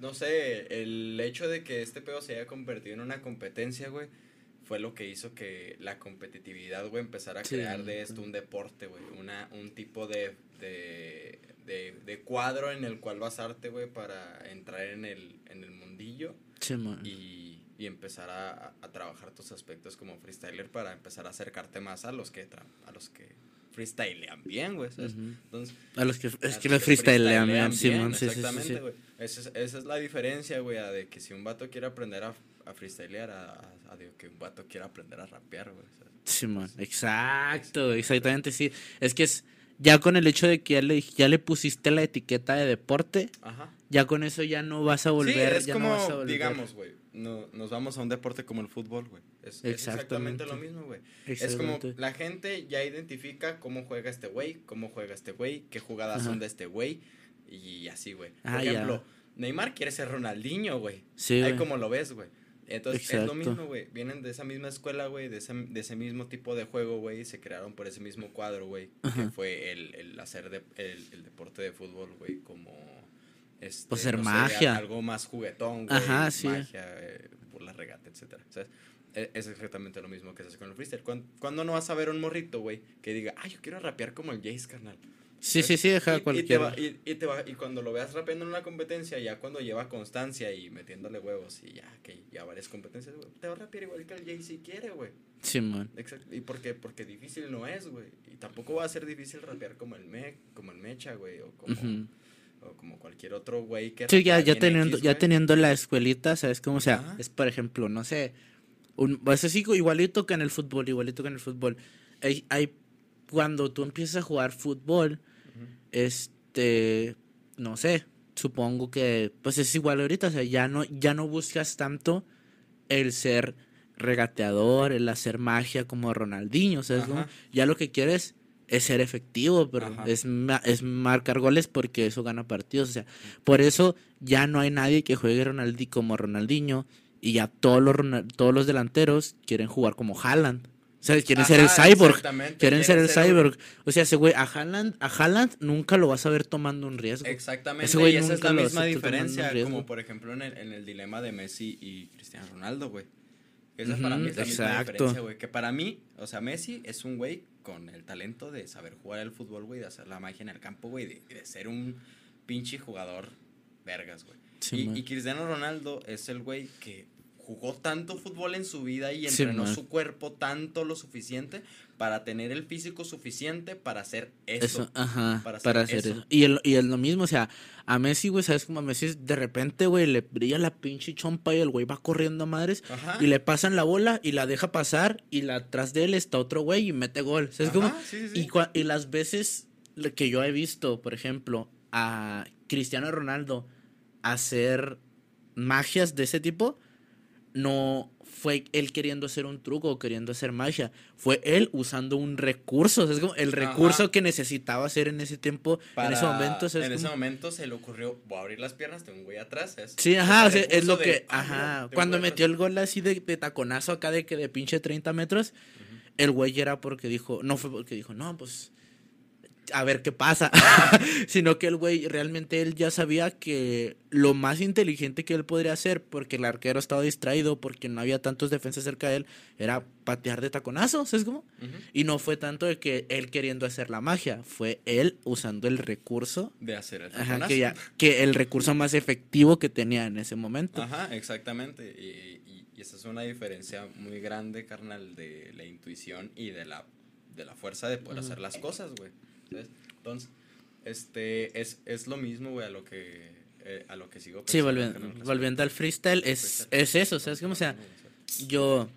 no sé, el hecho de que este pedo se haya convertido en una competencia, güey, fue lo que hizo que la competitividad, güey, empezara a crear de esto un deporte, güey, una, un tipo de, de, de, cuadro en el cual basarte, güey, para entrar en el, en el mundillo. y, y empezar a, a, trabajar tus aspectos como freestyler para empezar a acercarte más a los que, a los que freestylean bien, güey. Entonces, a los que, es que los freestylean bien, Simón, sí, Exactamente, güey. Esa, es, esa es la diferencia, güey, de que si un vato quiere aprender a, a freestylear, a, a, que un vato quiera aprender a rapear, güey. Simón, exacto, exactamente, sí. Es que es, ya con el hecho de que ya le, ya le pusiste la etiqueta de deporte, Ajá. ya con eso ya no vas a volver. Sí, es como, digamos, güey, no, nos vamos a un deporte como el fútbol, güey. Es, exactamente lo mismo, güey. Es como la gente ya identifica cómo juega este güey, cómo juega este güey, qué jugadas son de este güey y así, güey. Por ah, ejemplo, Neymar quiere ser Ronaldinho, güey. Sí, Ahí como lo ves, güey. Entonces es lo mismo, güey. Vienen de esa misma escuela, güey, de ese, de ese mismo tipo de juego, güey. Se crearon por ese mismo cuadro, güey. Que fue el, el hacer de, el, el deporte de fútbol, güey, como este, pues ser magia. algo más juguetón, güey. Ajá, sí. Magia eh, por la regata, etcétera. E, es exactamente lo mismo que se hace con el freestyle. ¿Cuándo, no vas a ver un morrito, güey, que diga, ay, yo quiero rapear como el Jace, carnal? Sí, sí, sí, deja cualquiera. Y, y, te va, y, cuando lo veas rapeando en una competencia, ya cuando lleva constancia y metiéndole huevos y ya, que ya varias competencias, te va a rapear igual que el Jay si quiere, güey. Sí, man. Exacto. ¿Y por qué? Porque difícil no es, güey. Y tampoco va a ser difícil rapear como el, me, como el Mecha, güey, o como como cualquier otro güey que... Sí, ya, ya, teniendo, ya teniendo la escuelita, ¿sabes cómo? O sea, es por ejemplo, no sé, un, pues así igualito que en el fútbol, igualito que en el fútbol. Hay, hay cuando tú empiezas a jugar fútbol, este, no sé, supongo que pues es igual ahorita, o sea, ya no, ya no buscas tanto el ser regateador, el hacer magia como Ronaldinho, o sea, ya lo que quieres es ser efectivo, pero es, es marcar goles porque eso gana partidos. O sea, por eso ya no hay nadie que juegue Ronaldi como Ronaldinho y ya todos los, todos los delanteros quieren jugar como Haaland. ¿Sabes? Quieren ser el cyborg. Quieren ser el cyborg. O sea, ese güey, a Haaland, a Haaland nunca lo vas a ver tomando un riesgo. Exactamente. Ese güey y esa es la misma diferencia, como por ejemplo en el, en el dilema de Messi y Cristiano Ronaldo, güey. Esa para mí es la misma diferencia, güey. Que para mí, o sea, Messi es un güey con el talento de saber jugar el fútbol, güey, de hacer la magia en el campo, güey, de, de, ser un pinche jugador vergas, güey. y, y, Cristiano Ronaldo es el güey que jugó tanto fútbol en su vida y entrenó su cuerpo tanto lo suficiente para tener el físico suficiente para hacer eso. ajá, para hacer, eso. Y, el, y es lo mismo, o sea, a Messi, güey, ¿sabes cómo a Messi de repente, güey, le brilla la pinche chompa y el güey va corriendo a madres y le pasan la bola y la deja pasar y la atrás de él está otro güey y mete gol. ¿Sabes cómo? Y, y las veces que yo he visto, por ejemplo, a Cristiano Ronaldo hacer magias de ese tipo, no fue él queriendo hacer un truco o queriendo hacer magia, fue él usando un recurso, es como el recurso que necesitaba hacer en ese tiempo, en ese momento. en ese momento se le ocurrió, voy a abrir las piernas, tengo un güey atrás. sí, ajá, es, lo que, ajá, cuando metió el gol así de, taconazo acá de que de pinche 30 metros, el güey era porque dijo, no fue porque dijo, no, pues a ver qué pasa. (laughs) Sino que el güey realmente él ya sabía que lo más inteligente que él podría hacer, porque el arquero estaba distraído, porque no había tantos defensas cerca de él, era patear de taconazos, ¿es como? Y no fue tanto de que él queriendo hacer la magia, fue él usando el recurso. De hacer el Ajá, que, ya, que el recurso más efectivo que tenía en ese momento. Ajá, exactamente. Y, y, esa es una diferencia muy grande, carnal, de la intuición y de la, de la fuerza de poder hacer las cosas, güey. Entonces, este, es, es lo mismo, güey, a lo que, eh, a lo que sigo Sí, volviendo, volviendo al freestyle, es, es eso, ¿sabes cómo? O sea, yo,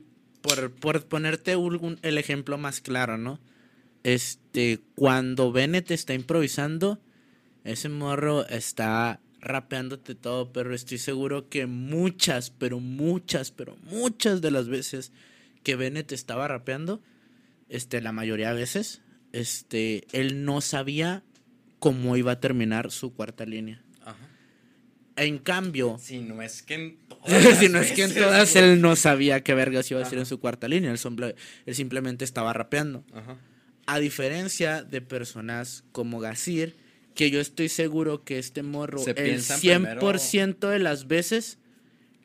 por, por ponerte el ejemplo más claro, ¿no? Este, cuando Bennett está improvisando, ese morro está rapeándote todo, pero estoy seguro que muchas, pero muchas, pero muchas de las veces que Bennett estaba rapeando, este, la mayoría de veces, este, él no sabía cómo iba a terminar su cuarta línea. En cambio. Si no es que en (laughs) todas. si no es que en todas él no sabía qué vergas iba a decir en su cuarta línea. Él, simplemente estaba rapeando. A diferencia de personas como Gasir, que yo estoy seguro que este morro, el 100% de las veces,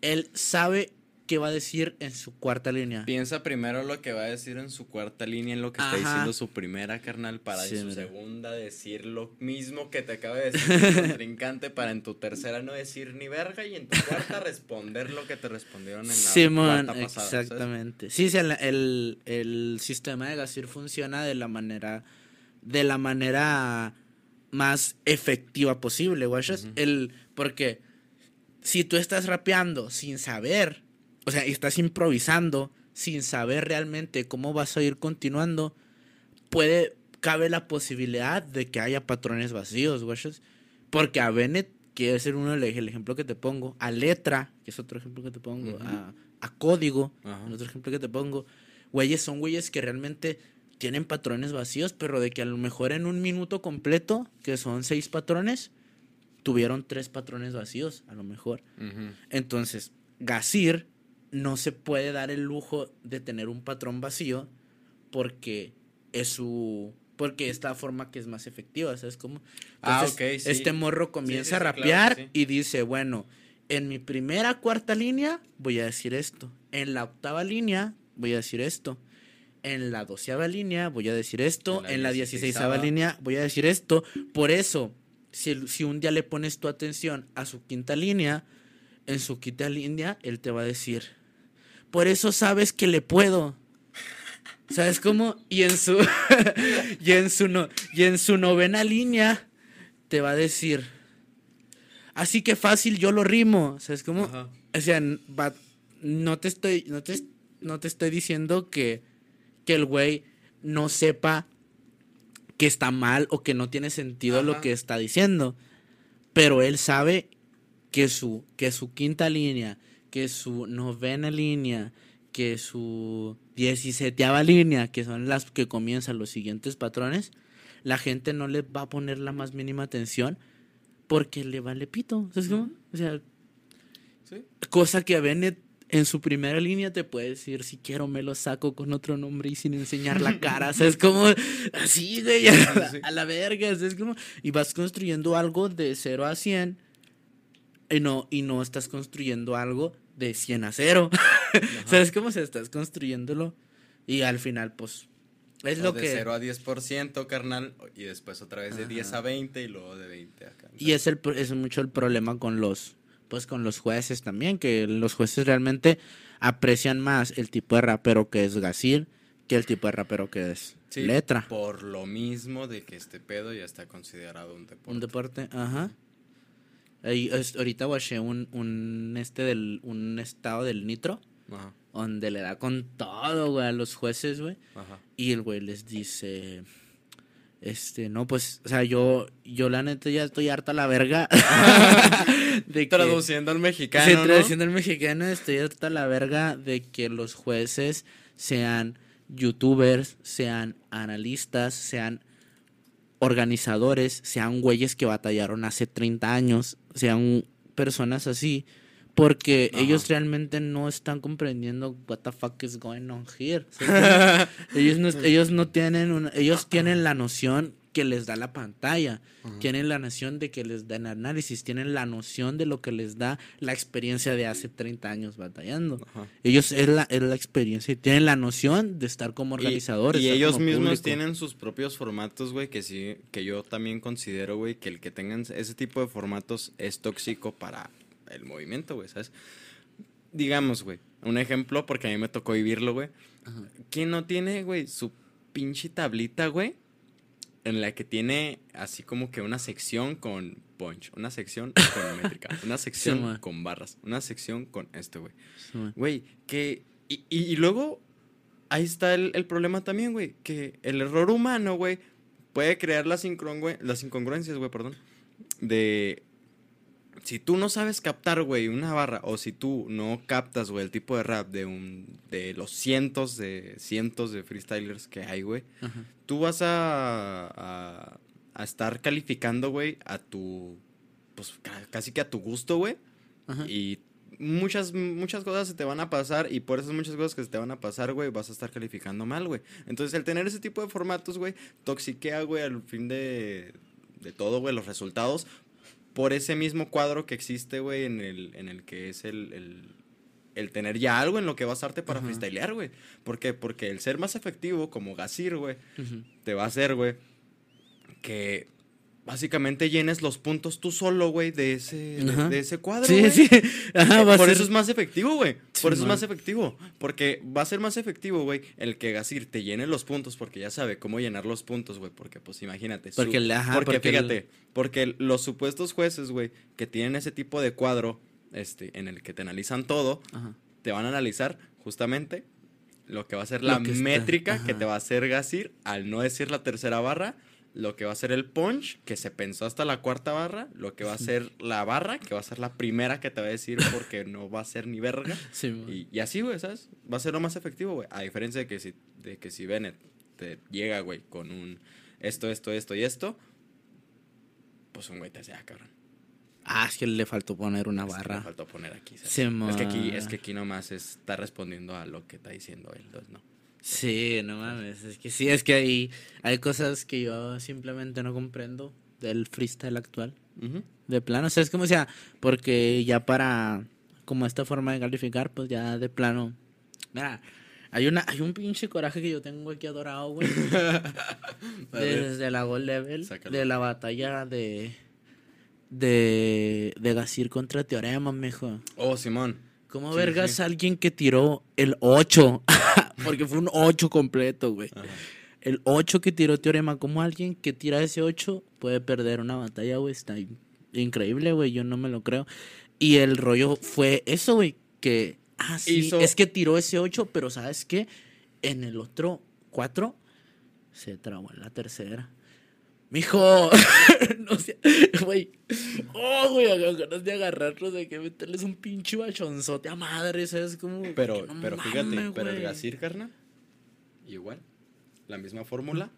él sabe qué va a decir en su cuarta línea. Piensa primero lo que va a decir en su cuarta línea, en lo que está diciendo su primera carnal, para en su segunda decir lo mismo que te acaba de decir tu (laughs) contrincante, para en tu tercera no decir ni verga y en tu cuarta responder lo que te respondieron en la Simón, cuarta pasada. Exactamente. Sí, sí el, el, sistema de Gasir funciona de la manera, de la manera más efectiva posible, guachas. El, porque si tú estás rapeando sin saber o sea, estás improvisando sin saber realmente cómo vas a ir continuando, puede, cabe la posibilidad de que haya patrones vacíos, güeyes. Porque a Bennett, que es uno el, ejemplo que te pongo, a letra, que es otro ejemplo que te pongo, a, código, otro ejemplo que te pongo, güeyes son güeyes que realmente tienen patrones vacíos, pero de que a lo mejor en un minuto completo, que son seis patrones, tuvieron tres patrones vacíos, a lo mejor. Entonces, Gasir no se puede dar el lujo de tener un patrón vacío porque es su porque es la forma que es más efectiva, ¿sabes cómo? ah, Este morro comienza a rapear y dice, bueno, en mi primera cuarta línea voy a decir esto, en la octava línea voy a decir esto, en la doceava línea voy a decir esto, en la dieciséisava línea voy a decir esto. Por eso, si, si un día le pones tu atención a su quinta línea, en su quinta línea, él te va a decir, por eso sabes que le puedo. ¿Sabes cómo? Y en su (laughs) y en su no, y en su novena línea te va a decir así que fácil yo lo rimo, ¿sabes cómo? O sea, no te estoy no te, no te estoy diciendo que que el güey no sepa que está mal o que no tiene sentido lo que está diciendo, pero él sabe que su que su quinta línea que su novena línea, que su dieciséteava línea, que son las que comienzan los siguientes patrones, la gente no le va a poner la más mínima atención porque le vale pito. ¿Sabes cómo? O sea, cosa que a Bennett en su primera línea te puede decir, si quiero me lo saco con otro nombre y sin enseñar la cara. (laughs) o sea, es como así, güey, a, la, verga. es como, y vas construyendo algo de 0 a 100 y no, y no estás construyendo algo de 100 a 0. (laughs) ¿Sabes cómo se estás construyéndolo? Y al final, pues, es lo de que... De 0 a 10%, carnal, y después otra vez de 10 a 20 y luego de 20 a Y es, el, es mucho el problema con los, pues, con los jueces también, que los jueces realmente aprecian más el tipo de rapero que es Gasir que el tipo de rapero que es letra. Por lo mismo de que este pedo ya está considerado un deporte. Un deporte, ajá ahorita watché un, un, este del, un estado del nitro. Donde le da con todo, güey, a los jueces, güey. Y el güey les dice. Este, no, pues, o sea, yo, yo la neta ya estoy harta a la verga. (laughs) (laughs) de traduciendo al mexicano. Sí, traduciendo al mexicano, estoy harta a la verga de que los jueces sean youtubers, sean analistas, sean organizadores sean güeyes que batallaron hace 30 años, sean personas así, porque ellos realmente no están comprendiendo what the fuck is going on here. (laughs) ellos, no, ellos no tienen una, ellos tienen la noción que les da la pantalla, tienen la noción de que les da el análisis, tienen la noción de lo que les da la experiencia de hace 30 años batallando. Ellos es la, es la experiencia y tienen la noción de estar como organizadores. Y, ellos mismos tienen sus propios formatos, güey, que sí, que yo también considero, güey, que el que tengan ese tipo de formatos es tóxico para el movimiento, güey, ¿sabes? Digamos, güey, un ejemplo, porque a mí me tocó vivirlo, güey. ¿Quién no tiene, güey, su pinche tablita, güey? En la que tiene así como que una sección con punch, una sección con (laughs) métrica, una sección con barras, una sección con esto, güey. Güey, que... Y, luego, ahí está el, el problema también, güey, que el error humano, güey, puede crear las, las incongruencias, güey, perdón, de si tú no sabes captar, güey, una barra, o si tú no captas, güey, el tipo de rap de un de los cientos de cientos de freestylers que hay, güey, tú vas a, a, estar calificando, güey, a tu, pues casi que a tu gusto, güey, y muchas, muchas cosas se te van a pasar y por esas muchas cosas que se te van a pasar, güey, vas a estar calificando mal, güey. Entonces, el tener ese tipo de formatos, güey, toxiquea, güey, al fin de, de todo, güey, los resultados por ese mismo cuadro que existe, güey, en el, en el que es el, el, tener ya algo en lo que basarte para freestylear, güey. ¿Por qué? Porque el ser más efectivo, como Gasir, güey, te va a hacer, güey, que básicamente llenes los puntos tú solo, güey, de ese, de, ese cuadro. Sí, sí. (laughs) Ajá, Por eso es más efectivo, güey. Por eso es más efectivo. Porque va a ser más efectivo, güey, el que Gasir te llene los puntos porque ya sabe cómo llenar los puntos, güey. Porque, pues, imagínate. Porque, porque, fíjate, porque los supuestos jueces, güey, que tienen ese tipo de cuadro, este, en el que te analizan todo, te van a analizar justamente lo que va a ser la métrica que te va a hacer Gasir al no decir la tercera barra lo que va a ser el punch, que se pensó hasta la cuarta barra, lo que va a ser (laughs) la barra, que va a ser la primera que te va a decir porque no va a ser ni verga. (laughs) y, y, así, güey, ¿sabes? Va a ser lo más efectivo, güey. A diferencia de que si, de que si Bennett te llega, güey, con un esto, esto, esto y esto, pues un güey te hace, ah, cabrón. Ah, es que le faltó poner una barra. le faltó poner aquí. ¿sabes? es, que aquí es que aquí nomás está respondiendo a lo que está diciendo él, entonces no. Sí, no mames, es que sí, es que hay, hay cosas que yo simplemente no comprendo del freestyle actual. De plano, o sea, es como sea, porque ya para como esta forma de calificar, pues ya de plano. Mira, hay una hay un pinche coraje que yo tengo aquí adorado, güey. (laughs) desde la Gold Level, de la batalla de de de Gasir contra Teorema, mijo. Oh, Simón. ¿Cómo vergas alguien que tiró el 8? (laughs) Porque fue un 8 completo, güey. El 8 que tiró Teorema, ¿cómo alguien que tira ese 8 puede perder una batalla, güey? Está increíble, güey. Yo no me lo creo. Y el rollo fue eso, güey. Que, ah, sí, es que tiró ese 8, pero ¿sabes qué? En el otro 4 se trabó en la tercera. Mijo, (laughs) no sé, güey. Oh, güey, ganas de agarrarlos, de que meterles un pinche bachonzote a madre, ¿sabes? Como. Pero, pero fíjate, pero el Gasir, carnal, igual. La misma fórmula.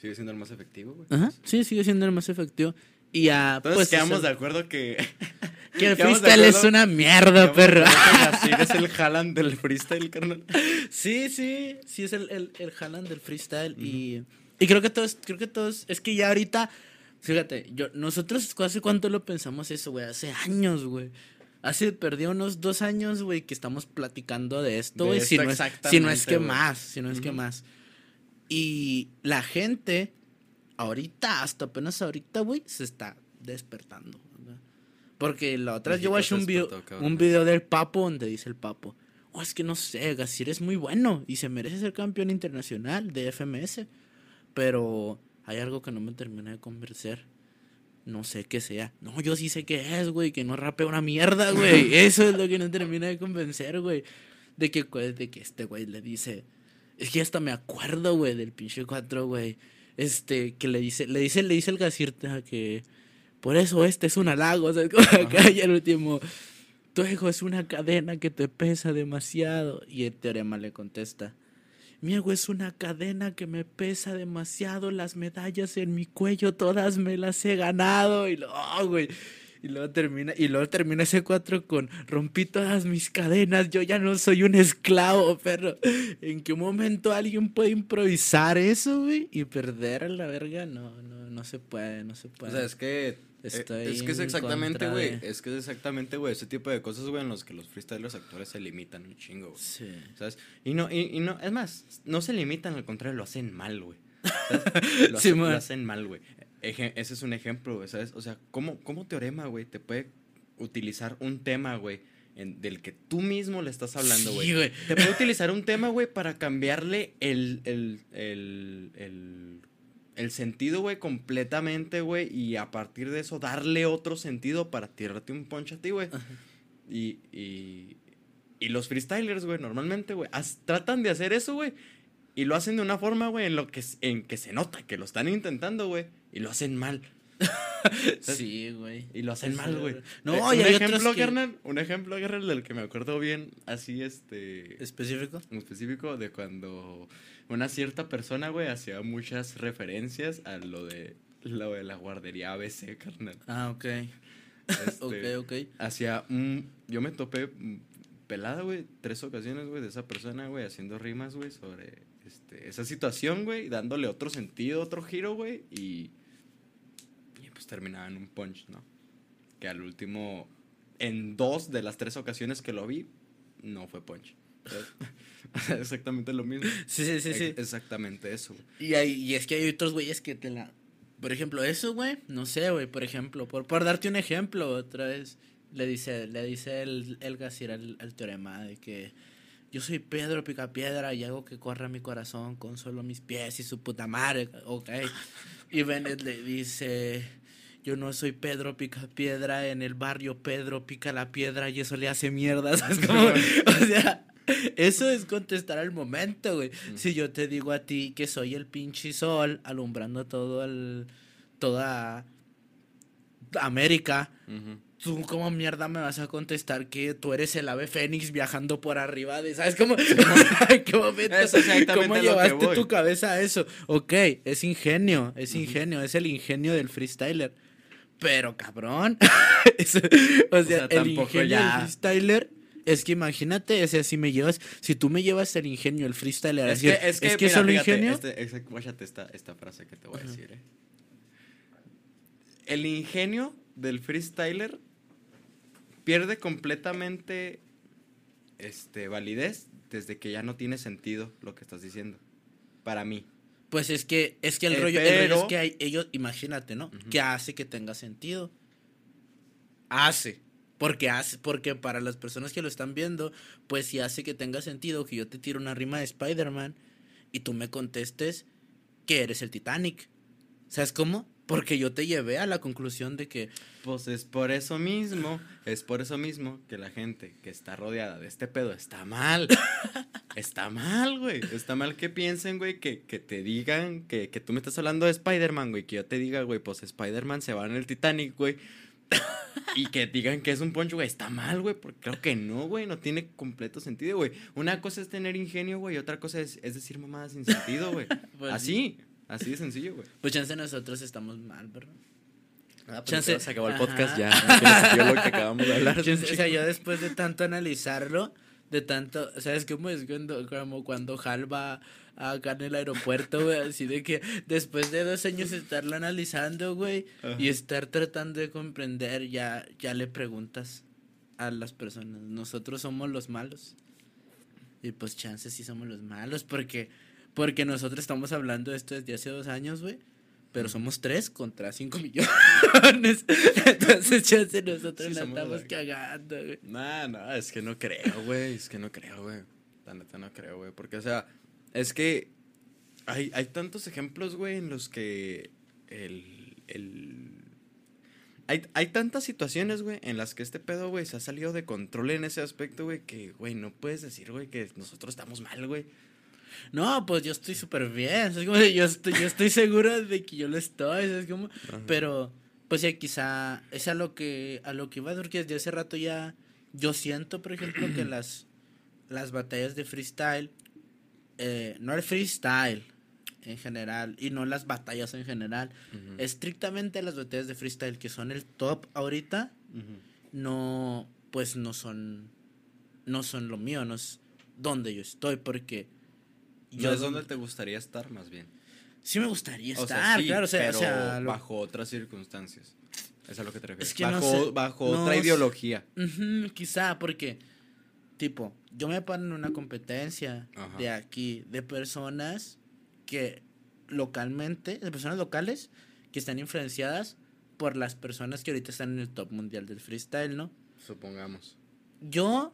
Sigue siendo el más efectivo, güey. Ajá, sí, sigue siendo el más efectivo. Y ya. Entonces pues, quedamos de acuerdo que. (laughs) Que el freestyle es una mierda, perro. (laughs) Gasir es el Haaland del freestyle, carnal. Sí, sí, sí es el, el, el Haaland del freestyle. Y. Y creo que todos, creo que todos, es que ya ahorita, fíjate, yo, nosotros hace cuánto lo pensamos eso, güey, hace años, güey. Hace, perdió unos dos años, güey, que estamos platicando de esto, güey. Si, no es, si no es que más, si no es que más. Y la gente, ahorita, hasta apenas ahorita, güey, se está despertando. Porque la otra vez yo vi un video, un video del Papo donde dice el Papo, oh, es que no sé, Gasir es muy bueno y se merece ser campeón internacional de FMS. Pero hay algo que no me termina de convencer. No sé qué sea. No, yo sí sé qué es, güey. Que no rape una mierda, güey. (laughs) Eso es lo que no termina de convencer, güey. De que, de que este güey le dice. Es que hasta me acuerdo, güey, del pinche 4, güey. Este, que le dice, le dice, le dice el gasirta que. Por eso este es un halago, o sea, como acá y el último. Tu ego es una cadena que te pesa demasiado. Y el teorema le contesta. Mi ego es una cadena que me pesa demasiado. Las medallas en mi cuello todas me las he ganado. Y lo, oh, güey. Y luego termina, y luego termina ese cuatro con rompí todas mis cadenas, yo ya no soy un esclavo, pero ¿en qué momento alguien puede improvisar eso, güey? Y perder a la verga, no, no, no se puede, no se puede. O sea, es que Estoy es que es exactamente, güey. Es que es exactamente, güey, ese tipo de cosas, güey, en los que los freestylers actores se limitan un chingo, güey. Sí. ¿Sabes? Y no, y, no, es más, no se limitan, al contrario, lo hacen mal, güey. (laughs) Lo, sí, lo, hacen mal, güey. Ese es un ejemplo, güey, ¿sabes? O sea, ¿cómo, cómo Teorema, güey, te puede utilizar un tema, güey, del que tú mismo le estás hablando, güey? Sí, güey. Te puede utilizar un tema, güey, para cambiarle el, el, el, el el sentido, güey, completamente, güey, y a partir de eso darle otro sentido para tirarte un punch a ti, güey. Y, y, y, los freestylers, güey, normalmente, güey, tratan de hacer eso, güey, y lo hacen de una forma, güey, en, lo que, en que se nota que lo están intentando, güey, y lo hacen mal. (laughs) sí, güey. Y lo hacen mal, güey. No, eh, un ejemplo, que... un ejemplo, carnal, del que me acuerdo bien, así, este... ¿Específico? Específico de cuando una cierta persona, güey, hacía muchas referencias a lo de, lo de la guardería ABC, carnal. Ah, ok. (laughs) Este, ok, ok. Hacía un... Yo me topé pelada, güey, tres ocasiones, güey, de esa persona, güey, haciendo rimas, güey, sobre este, esa situación, güey, dándole otro sentido, otro giro, güey, y pues terminaba en un punch, ¿no? Que al último, en dos de las tres ocasiones que lo vi, no fue punch. (laughs) Exactamente lo mismo. Sí, sí, sí, sí. Exactamente eso. Y, hay, y es que hay otros güeyes que te la... Por ejemplo, eso, güey, no sé, güey, por ejemplo, por, por darte un ejemplo, otra vez, le dice, le dice el, el al, teorema de que yo soy Pedro Picapiedra y hago que corra mi corazón con solo mis pies y su puta madre, ok. Y Bennett le dice, yo no soy Pedro Picapiedra en el barrio Pedro pica la piedra y eso le hace mierda, (laughs) ¿sabes? (laughs) o sea, eso es contestar al momento, güey. Mm. Si yo te digo a ti que soy el pinche sol alumbrando todo el. toda. América. ¿Tú cómo mierda me vas a contestar que tú eres el ave fénix viajando por arriba de, ¿sabes cómo? (laughs) ¿Qué momento? ¿Cómo llevaste tu cabeza a eso? Ok, es ingenio, es ingenio, es el ingenio del freestyler. Pero cabrón, (laughs) o, sea, el ingenio del freestyler es que imagínate, o sea, si me llevas, si tú me llevas el ingenio, el freestyle, es que, es que, es que solo ingenio. Este, esta, esta frase que te voy a decir, ¿eh? El ingenio del freestyler pierde completamente este, validez desde que ya no tiene sentido lo que estás diciendo. Para mí. Pues es que, es que el, eh, rollo, es que hay, ellos, imagínate, ¿no? Que hace que tenga sentido. Hace. Porque, hace, porque para las personas que lo están viendo, pues sí hace que tenga sentido que yo te tire una rima de Spider-Man y tú me contestes que eres el Titanic. ¿Sabes cómo? Porque yo te llevé a la conclusión de que... Pues es por eso mismo, es por eso mismo que la gente que está rodeada de este pedo está mal. (laughs) está mal, güey. Está mal que piensen, güey, que, que te digan que, que tú me estás hablando de Spider-Man, güey. Que yo te diga, güey, pues Spider-Man se va en el Titanic, güey y que digan que es un poncho, güey, está mal, güey, porque creo que no, güey, no tiene completo sentido, güey. Una cosa es tener ingenio, güey, y otra cosa es, decir mamadas sin sentido, güey. (laughs) Pues así, así de sencillo, güey. Pues chance nosotros estamos mal, ¿verdad? Ah, chance se acabó el podcast ya. Lo que acabamos de hablar. o sea, yo después de tanto analizarlo, de tanto, ¿sabes cómo es cuando, como cuando Hal va acá en el aeropuerto, güey, así de que después de dos años estarlo analizando, güey, y estar tratando de comprender, ya, ya le preguntas a las personas, nosotros somos los malos. Y pues chances sí somos los malos, porque, porque nosotros estamos hablando de esto desde hace dos años, güey. Pero somos tres contra cinco (laughs) millones. Entonces, chance, nosotros la estamos cagando, güey. Nah, no, es que no creo, güey. Es que no creo, güey. La neta no creo, güey. Porque, o sea, es que hay, hay tantos ejemplos, güey, en los que el... el... Hay, hay tantas situaciones, güey, en las que este pedo, güey, se ha salido de control en ese aspecto, güey, que, güey, no puedes decir, güey, que nosotros estamos mal, güey. No, pues yo estoy súper bien. Es como, yo, estoy, yo estoy seguro de que yo lo estoy. Es como, pero, pues ya quizá es a lo que, a lo que iba, porque desde hace rato ya yo siento, por ejemplo, que (clears throat) las, las batallas de freestyle eh, no el freestyle, en general y no las batallas en general. Estrictamente las batallas de freestyle que son el top ahorita, no, pues no son, no son lo mío, no es donde yo estoy, porque No es donde te gustaría estar, más bien. sí me gustaría O sea, estar, sí, claro, o sea, pero o sea, lo- bajo otras circunstancias. Eso es a lo que te refieres. Es que no bajo sé, bajo no otra ideología. Quizá, porque, tipo, yo me paro en una competencia Ajá. de aquí, de personas que localmente, de personas locales que están influenciadas por las personas que ahorita están en el top mundial del freestyle, ¿no? Supongamos. Yo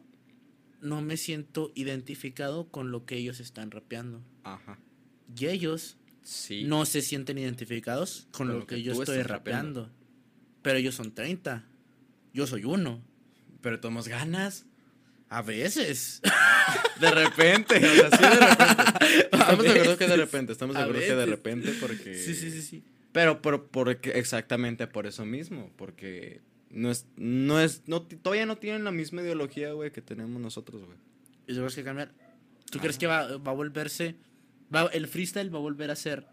no me siento identificado con lo que ellos están rapeando. Ajá. Y ellos Sí. no se sienten identificados con, lo, que, yo estoy rapeando. rapeando. Pero ellos son 30. Yo soy uno. Pero tomamos ganas. A veces. De repente, (laughs) o sea, sí de repente. (laughs) Estamos de acuerdo que de repente, estamos de acuerdo que de repente porque... Sí, sí, sí, sí. Pero por, porque exactamente por eso mismo, porque no es, no es, no, todavía no tienen la misma ideología, güey, que tenemos nosotros, güey. Y tenemos que cambiar. ¿Tú Ajá. crees que va, va a volverse... Va, el freestyle va a volver a ser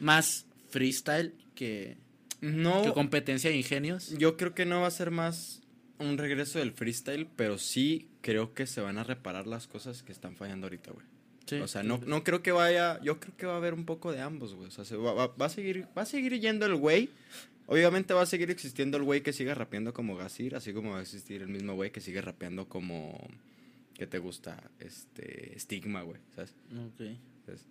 más freestyle que, No, que competencia de ingenios? yo creo que no va a ser más un regreso del freestyle, pero sí creo que se van a reparar las cosas que están fallando ahorita, güey. Sí. O sea, no, no creo que vaya, yo creo que va a haber un poco de ambos, güey. O sea, se va, va- va a seguir, va a seguir yendo el güey. Obviamente va a seguir existiendo el güey que siga rapeando como Gasir, así como va a existir el mismo güey que sigue rapeando como ¿qué te gusta? Este Stigma, güey, ¿sabes? Ok. Es,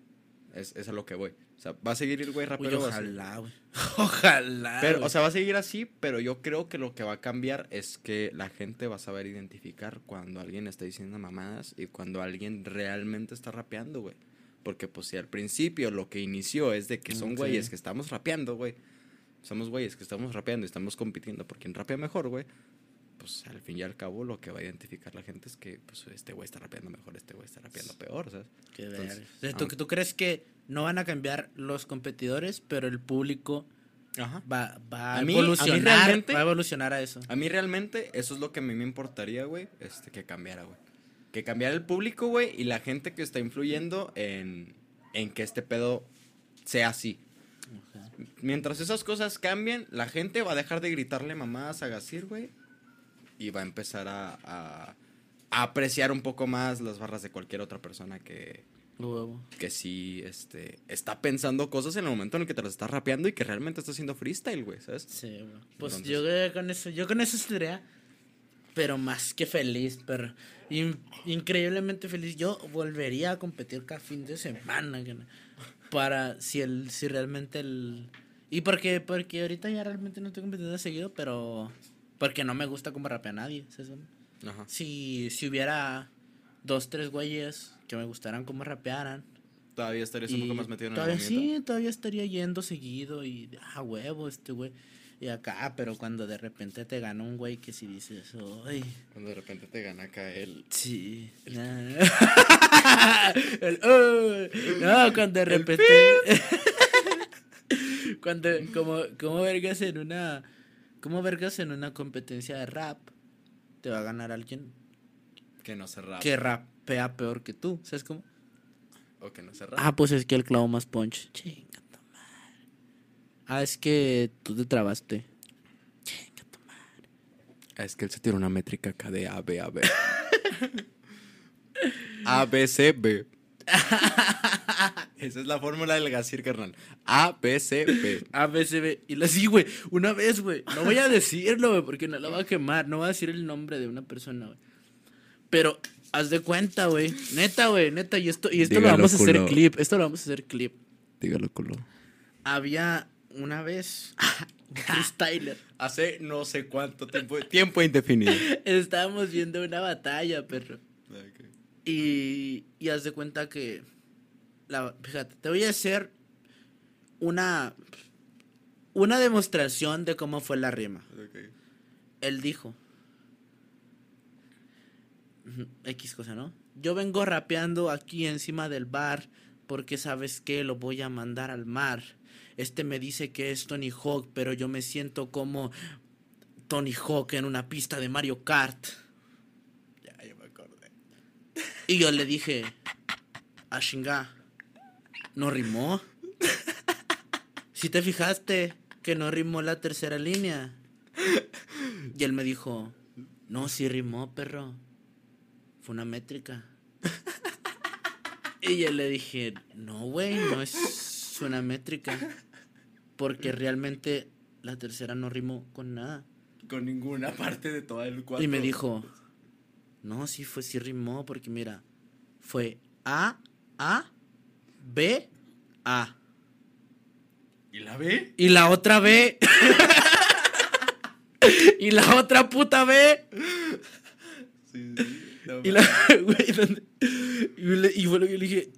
es, es a lo que voy. O sea, va a seguir el güey rapero. ojalá, güey. (laughs) Ojalá. Pero, o sea, va a seguir así, pero yo creo que lo que va a cambiar es que la gente va a saber identificar cuando alguien está diciendo mamadas y cuando alguien realmente está rapeando, güey. Porque, pues, si al principio lo que inició es de que son güeyes que estamos rapeando, güey. Somos güeyes que estamos rapeando y estamos compitiendo por quien rapea mejor, güey. Pues, al fin y al cabo, lo que va a identificar la gente es que, pues, este güey está rapeando mejor, este güey está rapeando peor, ¿sabes? Qué Entonces, verga. O sea, ¿tú, tú crees que no van a cambiar los competidores, pero el público Ajá. va, va a, A mí- a mí evolucionar? va a evolucionar a eso. A mí realmente eso es lo que a mí me importaría, güey, este, que cambiara, güey. Que cambiara el público, güey, y la gente que está influyendo en, en que este pedo sea así. Mientras esas cosas cambien, la gente va a dejar de gritarle mamadas a Gasir, güey, y va a empezar a, a- a apreciar un poco más las barras de cualquier otra persona que, Huevo. que sí este, está pensando cosas en el momento en el que te las está rapeando y que realmente está haciendo freestyle, güey, ¿sabes? Sí, güey. Pues Entonces- yo con eso, yo con eso estaría, pero más que feliz, pero in- increíblemente feliz. Yo volvería a competir cada fin de semana, para si el, si realmente el, y porque, porque ahorita ya realmente no estoy compitiendo seguido, pero porque no me gusta cómo rapea nadie, ¿sabes? Ajá. Si, si hubiera dos, tres güeyes que me gustaran cómo rapearan. Todavía estarías un poco más metido en el movimiento. Sí, todavía estaría yendo seguido y, ah, huevo, este güey. Y acá, pero cuando de repente te gana un güey que si dices, ay, Cuando de repente te gana acá el... sí. nah". (laughs) El, "Ay". no, cuando de repente. (laughs) cuando, como, como vergas en una. Como vergas en una competencia de rap, te va a ganar alguien Que no se rapa. que rapea peor que tú. ¿Sabes cómo? O que no se rapa. Ah, pues es que el clavo más punch. Chinga. Ah, es que tú te trabaste. Madre. Es que él se tiró una métrica acá de A, B, A, B. (laughs) A, B, C, B. (laughs) Esa es la fórmula del gasir, carnal. A, B, C, B. A, B, C, B. Y la sí, güey. Una vez, güey. No voy a decirlo, güey, porque no la voy a quemar. No voy a decir el nombre de una persona, güey. Pero, haz de cuenta, güey. Neta, güey, neta. Y esto, y esto lo Dígalo, vamos a hacer culo. clip. Esto lo vamos a hacer clip. Dígalo, culo. Había una vez (laughs) un freestyler. Hace no sé cuánto tiempo. Tiempo indefinido. (laughs) Estábamos viendo una batalla, perro. Y, y haz de cuenta que. La, fíjate, te voy a hacer una. Una demostración de cómo fue la rima. Él dijo. X cosa, ¿no? Yo vengo rapeando aquí encima del bar porque sabes que lo voy a mandar al mar. Este me dice que es Tony Hawk, pero yo me siento como Tony Hawk en una pista de Mario Kart. Ya, yo me acordé. Y yo le dije, a chingar. no rimó. Si te fijaste que no rimó la tercera línea. Y él me dijo, no, sí rimó, perro. Fue una métrica. Y yo le dije, no, güey, no es una métrica. Porque realmente la tercera no rimó con nada. Con ninguna parte de todo el cuadro. Y me dijo, no, sí fue, sí rimó, porque mira, fue A, A, B, A. ¿Y la B? Y la otra B. (laughs) y la otra puta B. Sí, sí. No, Y la, (laughs) güey. Y, fue lo que le dije,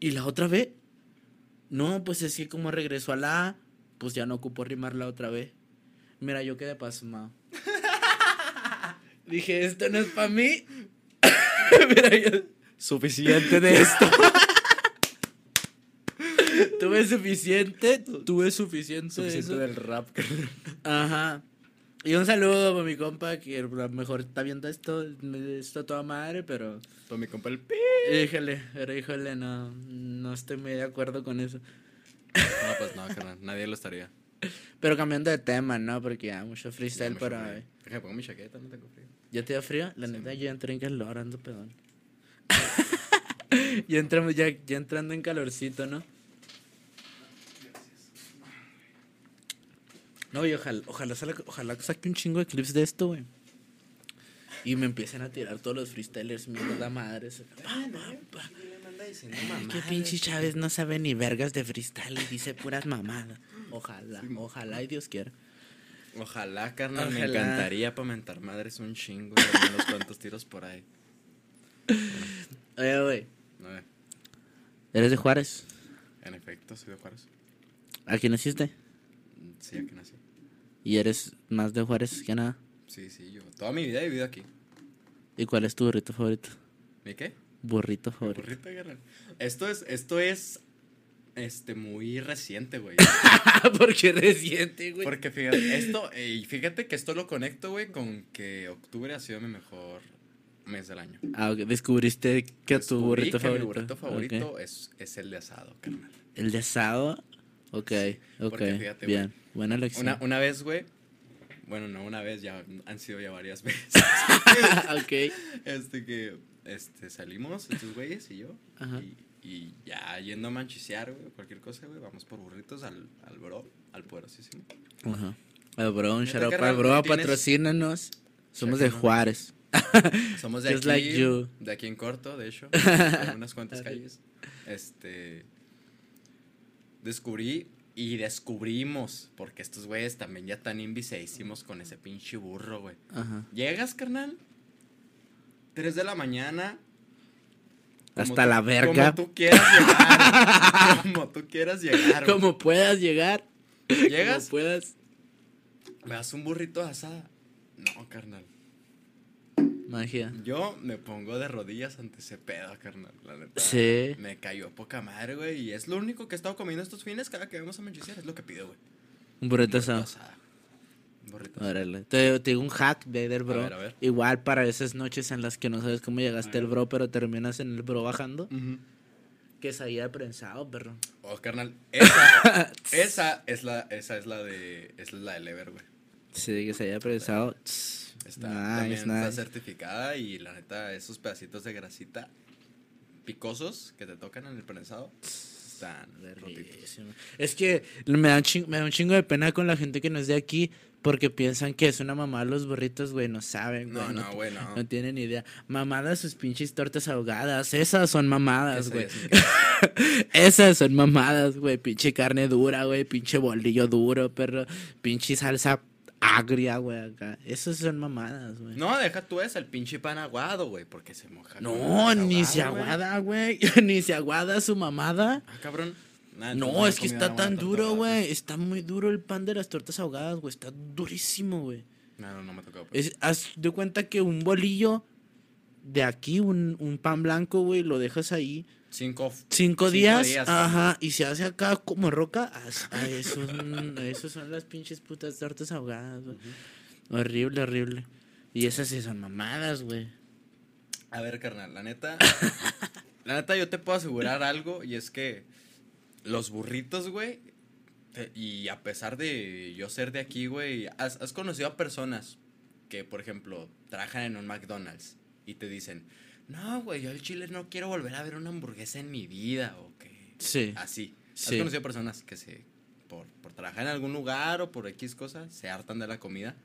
¿y la otra B? No, pues es que como regresó a la A, pues ya no ocupó rimar la otra B. Mira, yo quedé pasmado. (laughs) Dije, esto no es para mí. (laughs) Mira, yo, suficiente de esto. (laughs) tuve suficiente, tuve suficiente, de Suficiente del rap. Ajá. Y un saludo para mi compa que a lo mejor está viendo esto, a toda madre, pero Para mi compa el pi. híjole, pero híjole, no, no estoy muy de acuerdo con eso. No, pues no, carnal. Nadie lo estaría. Pero cambiando de tema, ¿no? Porque ya mucho freestyle me para hoy. Déjame pongo mi chaqueta, no tengo frío. ¿Ya te da frío? La Sí, neta, man. yo entré en calor, ando pedón. (laughs) ya, entramos, ya, ya entrando en calorcito, ¿no? No, y ojalá, ojalá, salga- ojalá saque un chingo de clips de esto, güey. Y me empiecen a tirar todos los freestylers, mierda madres. Pa, pa, pa. Ay, qué pinche Chávez no sabe ni vergas de freestyle y dice puras mamadas. Ojalá, ojalá y Dios quiera. Ojalá, carnal. Me Ojalá. encantaría para mentar madres un chingo. y unos cuantos tiros por ahí. Oye, güey, ¿eres de Juárez? en efecto, soy de Juárez. ¿Aquí naciste? Sí, aquí nací. ¿Y eres más de Juárez que nada? Sí, sí, yo. Toda mi vida he vivido aquí. ¿Y cuál es tu burrito favorito? ¿Mi qué? Burrito favorito. burrito, carnal. Esto es, esto es, este, muy reciente, güey. (laughs) Porque reciente, güey. Porque fíjate, esto, y fíjate que esto lo conecto, güey, con que octubre ha sido mi mejor mes del año. Ah, ok. Descubriste que tu Descubrí burrito que favorito. Mi burrito favorito es, es el de asado, carnal. ¿El de asado? Ok, ok. porque fíjate, Bien, buena elección. Una, una vez, güey. Bueno, no una vez, ya han sido ya varias veces. (laughs) ok. este que este salimos, estos güeyes y yo. (laughs) Ajá. Y, y ya yendo a manchisear, güey, cualquier cosa, güey, vamos por burritos al, al bro, al poderosísimo. Ajá. El bro, un shout out al bro, ¿tienes- patrocínanos. Somos de. Juárez. (laughs) Somos de Just aquí, like de aquí en corto, de hecho, en unas cuantas (laughs) calles. Este descubrí y descubrimos, porque estos güeyes también ya tan inviseísimos con ese pinche burro, güey. Ajá. Llegas, carnal, 3 de la mañana. Hasta tú- la verga. Como tú quieras llegar. (laughs) como tú quieras llegar. güey. Como puedas llegar. Llegas, Como puedas. me das un burrito de asada. No, carnal. Magia. Yo me pongo de rodillas ante ese pedo, carnal. La neta. Sí. Me cayó poca madre, güey. Y es lo único que he estado comiendo estos fines cada que vamos a Manchester. Es lo que pido, güey. Un burrito Burrito asado. Órale. Te, te digo un hack de del bro. ver, a ver. Igual para esas noches en las que no sabes cómo llegaste al ver. bro, pero terminas en el bro bajando. Ujú. Que es ahí de prensado, perro. Oh, carnal. Esa, (laughs) esa es la, esa es la de, esa es la del Ever, güey. Sí, que se haya prensado. Está, Nice, también está certificada y la neta, esos pedacitos de grasita picosos que te tocan en el prensado están rotitos. Es que me da, un chingo, me da un chingo de pena con la gente que no es de aquí porque piensan que es una mamá los burritos, güey. No saben, güey. No, no, güey, no. No tienen idea. Mamadas sus pinches tortas ahogadas. Esas son mamadas, güey. (laughs) Esas son mamadas, güey. Pinche carne dura, güey. Pinche bolillo duro, perro. Pinche salsa agria, güey, acá. Esas son mamadas, güey. No, deja tú esa, el pinche pan aguado, güey, porque se moja. No, ni aguado, se aguada, güey. (laughs) ni se aguada su mamada. Ah, cabrón. No, es que está tan duro, güey. Está muy duro el pan de las tortas ahogadas, güey. Está durísimo, güey. No, no, no me tocó. pues. Es, haz de cuenta que un bolillo de aquí, un, un pan blanco, güey, lo dejas ahí Cinco, cinco, Cinco días. Ajá, y se hace acá como roca. as- Eso, son- (laughs) eso son las pinches putas tortas ahogadas, güey. Horrible, horrible. Y esas sí son mamadas, güey. A ver, carnal, la neta. (laughs) la neta, yo te puedo asegurar algo y es que los burritos, güey. Y a pesar de yo ser de aquí, güey, has, has conocido a personas que, por ejemplo, trabajan en un McDonald's y te dicen, no, güey, yo al chile no quiero volver a ver una hamburguesa en mi vida, o que Sí. así. ¿Has conocido personas que se, por, por trabajar en algún lugar o por X cosas, se hartan de la comida?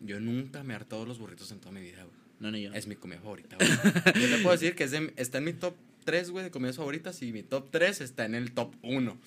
Yo nunca me he hartado de los burritos en toda mi vida, güey. No, ni yo. Es mi comida favorita, güey. (laughs) Yo te puedo decir que es de- está en mi top 3, güey, de comidas favoritas y mi top 3 está en el top 1.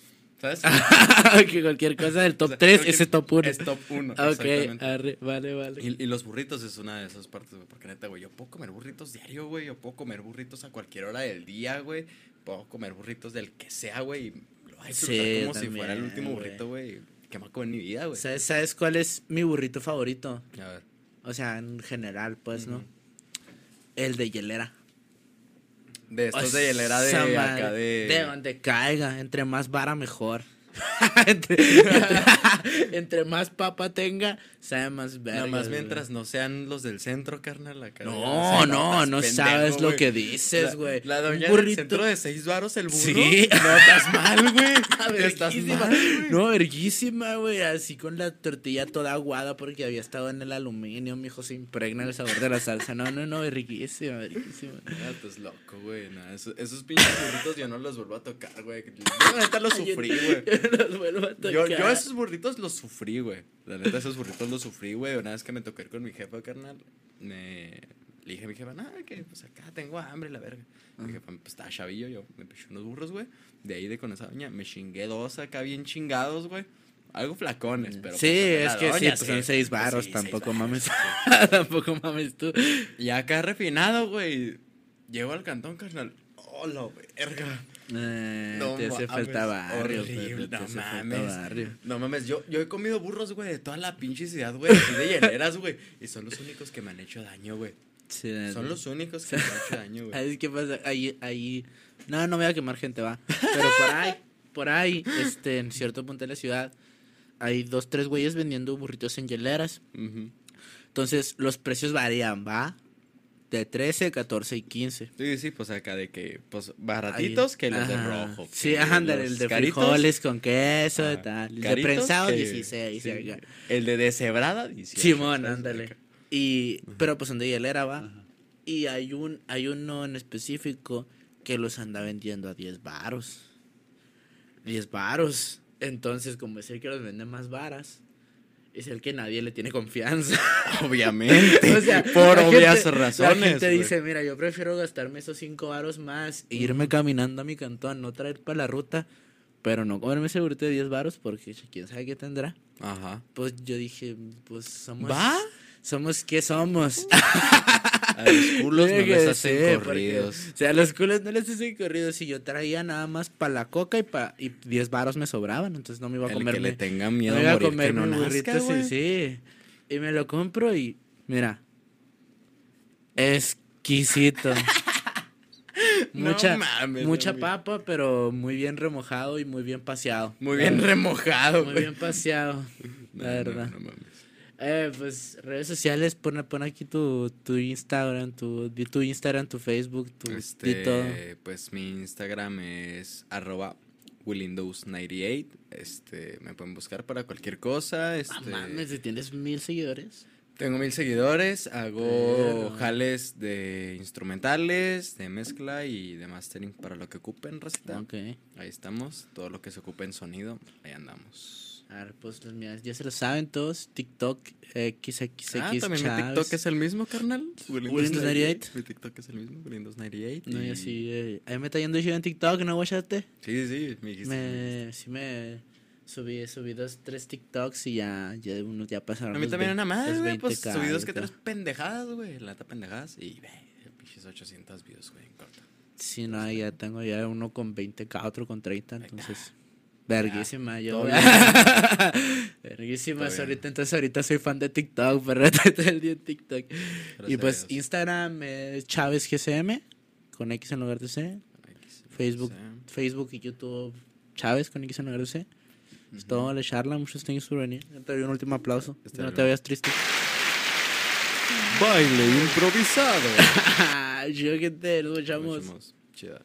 ¿Sabes? (laughs) que cualquier cosa del top O sea, 3 cualquier- es el top 1. Es top 1. Ok, arre, vale, vale. Y, y los burritos es una de esas partes, güey. Porque neta, güey, yo puedo comer burritos diario, güey. Yo puedo comer burritos a cualquier hora del día, güey. Puedo comer burritos del que sea, güey. y Lo disfrutar Sí, como si fuera el último burrito, güey. Que me en mi vida, güey. ¿Sabes, ¿Sabes cuál es mi burrito favorito? A ver. O sea, en general, pues, ¿no? El de hielera. De estos de hielera de acá de. De donde caiga. Entre más vara, mejor. (laughs) entre, (laughs) entre más papa tenga, sabe más verga. Nada más güey. mientras no sean los del centro, carnal. No, no, no pendejo, sabes lo que dices, La- güey. La, doña del centro de seis varos el burro. Sí. (laughs) No, estás mal, güey. Estás mal, güey. No, verguísima, güey. Así con la tortilla toda aguada porque había estado en el aluminio, mijo, se impregna el sabor de la salsa. No, no, no, verguísima, verguísima. Estás loco, güey. no, esos, esos pinches burritos yo no los vuelvo a tocar, güey. Yo la neta los sufrí, güey. Yo (laughs) los vuelvo a tocar. yo esos burritos los sufrí, güey. La neta, esos burritos los sufrí, güey. Una vez que me toqué con mi jefa, carnal, me... le dije a mi jefa, no, que pues acá tengo hambre, la verga. Mi jefa, pues estaba chavillo, yo me piché unos burros, güey. De ahí de con esa doña, me chingué dos acá bien chingados, güey. Algo flacones, pero. sí, pues, es que sí, doña, pues son seis Pues, barros, sí, tampoco seis mames. (laughs) tampoco mames tú. sí. Y acá refinado, güey. Llego al cantón, carnal. Oh, la verga. Eh, No te hace mames, falta barrio, horrible, Pepe, te no mames. barrio. No mames, yo, yo he comido burros, güey, de toda la pinche ciudad, güey, así de hieleras, güey. Y son los únicos que me han hecho daño, güey. Sí, Son los únicos que me han hecho daño, güey. (laughs) ¿Sabes qué pasa? Ahí, ahí. No, no voy a quemar gente, va. Pero por ahí, por ahí, este, en cierto punto de la ciudad, hay dos, tres güeyes vendiendo burritos en hieleras. Entonces, los precios varían, ¿va? De 13, 14 y 15. Sí, sí, pues acá de que, pues, baratitos Ahí. que los de Ajá. rojo. Sí, ajá, el de caritos, frijoles con queso y ajá, tal. El de prensado, que- 16. sí, acá. El de deshebrada, 18. Simón, ándale. Y, pero pues son de hielera, va. Ajá. Y hay un, hay uno en específico que los anda vendiendo a 10 varos. 10 varos. Entonces, como el que los vende más varas, es el que nadie le tiene confianza. (laughs) Obviamente. (laughs) O sea, por obvias gente- razones. La gente dice, mira, yo prefiero gastarme esos 5 varos más e irme caminando a mi cantón, no traer para la ruta, pero no comerme ese burrito de 10 varos porque quién sabe qué tendrá. Ajá. Pues yo dije, pues somos... ¿Va? Somos qué somos. (laughs) A los culos no les hacen ser, porque, corridos. O sea, a los culos no les hacen corridos. Y yo traía nada más para la coca y pa, y 10 varos me sobraban. Entonces no me iba a comer. que le tenga miedo no a iba a comer no nazca, burrito, sí, sí. Y me lo compro y, mira, exquisito. (laughs) No mucha mames, mucha papa, pero muy bien remojado y muy bien paseado. Muy bien remojado, Muy bien paseado, No, la no, verdad. no mames. Eh, pues redes sociales, pon, pon aquí tu, tu Instagram, tu, tu Instagram, tu Facebook, tu di todo. Este, pues mi Instagram es arroba Windows98. Este, me pueden buscar para cualquier cosa. Ah, Este, mames, si tienes mil seguidores. tengo mil seguidores, hago jales de instrumentales, de mezcla y de mastering para lo que ocupen, Rosita. Ok. Ahí estamos, todo lo que se ocupe en sonido, ahí andamos. A ver, pues los míos, ya se lo saben todos. TikTok, XXX. ah, también mi Chávez. TikTok es el mismo, carnal. Windows98. Mi TikTok es el mismo, Windows98. No, y- así, eh, ahí me está yendo yo en TikTok, ¿no, guachate? Sí, sí, me dijiste. Me, sí me subí, subí dos, tres TikToks y ya, ya unos ya pasaron A mí también una los güey. Pues 20K subidos y que tres pendejadas, güey. La neta pendejadas. Y ve, pinches 800 views, güey, en corto. Sí, no, ya tengo ya uno con 20k, otro con 30, entonces... Verguísima, yo. (laughs) Verguísima, ahorita, entonces ahorita soy fan de TikTok, pero (laughs) todo el día en TikTok. y Gracias pues. Instagram es Chávez GCM, con X en lugar de C. X, Facebook. Facebook y YouTube Chávez con X en lugar de C. Es todo la charla, muchos thanks por venir. Te doy un último aplauso. No te veas triste. Baile improvisado. (laughs) Yo que te lo escuchamos. Chida.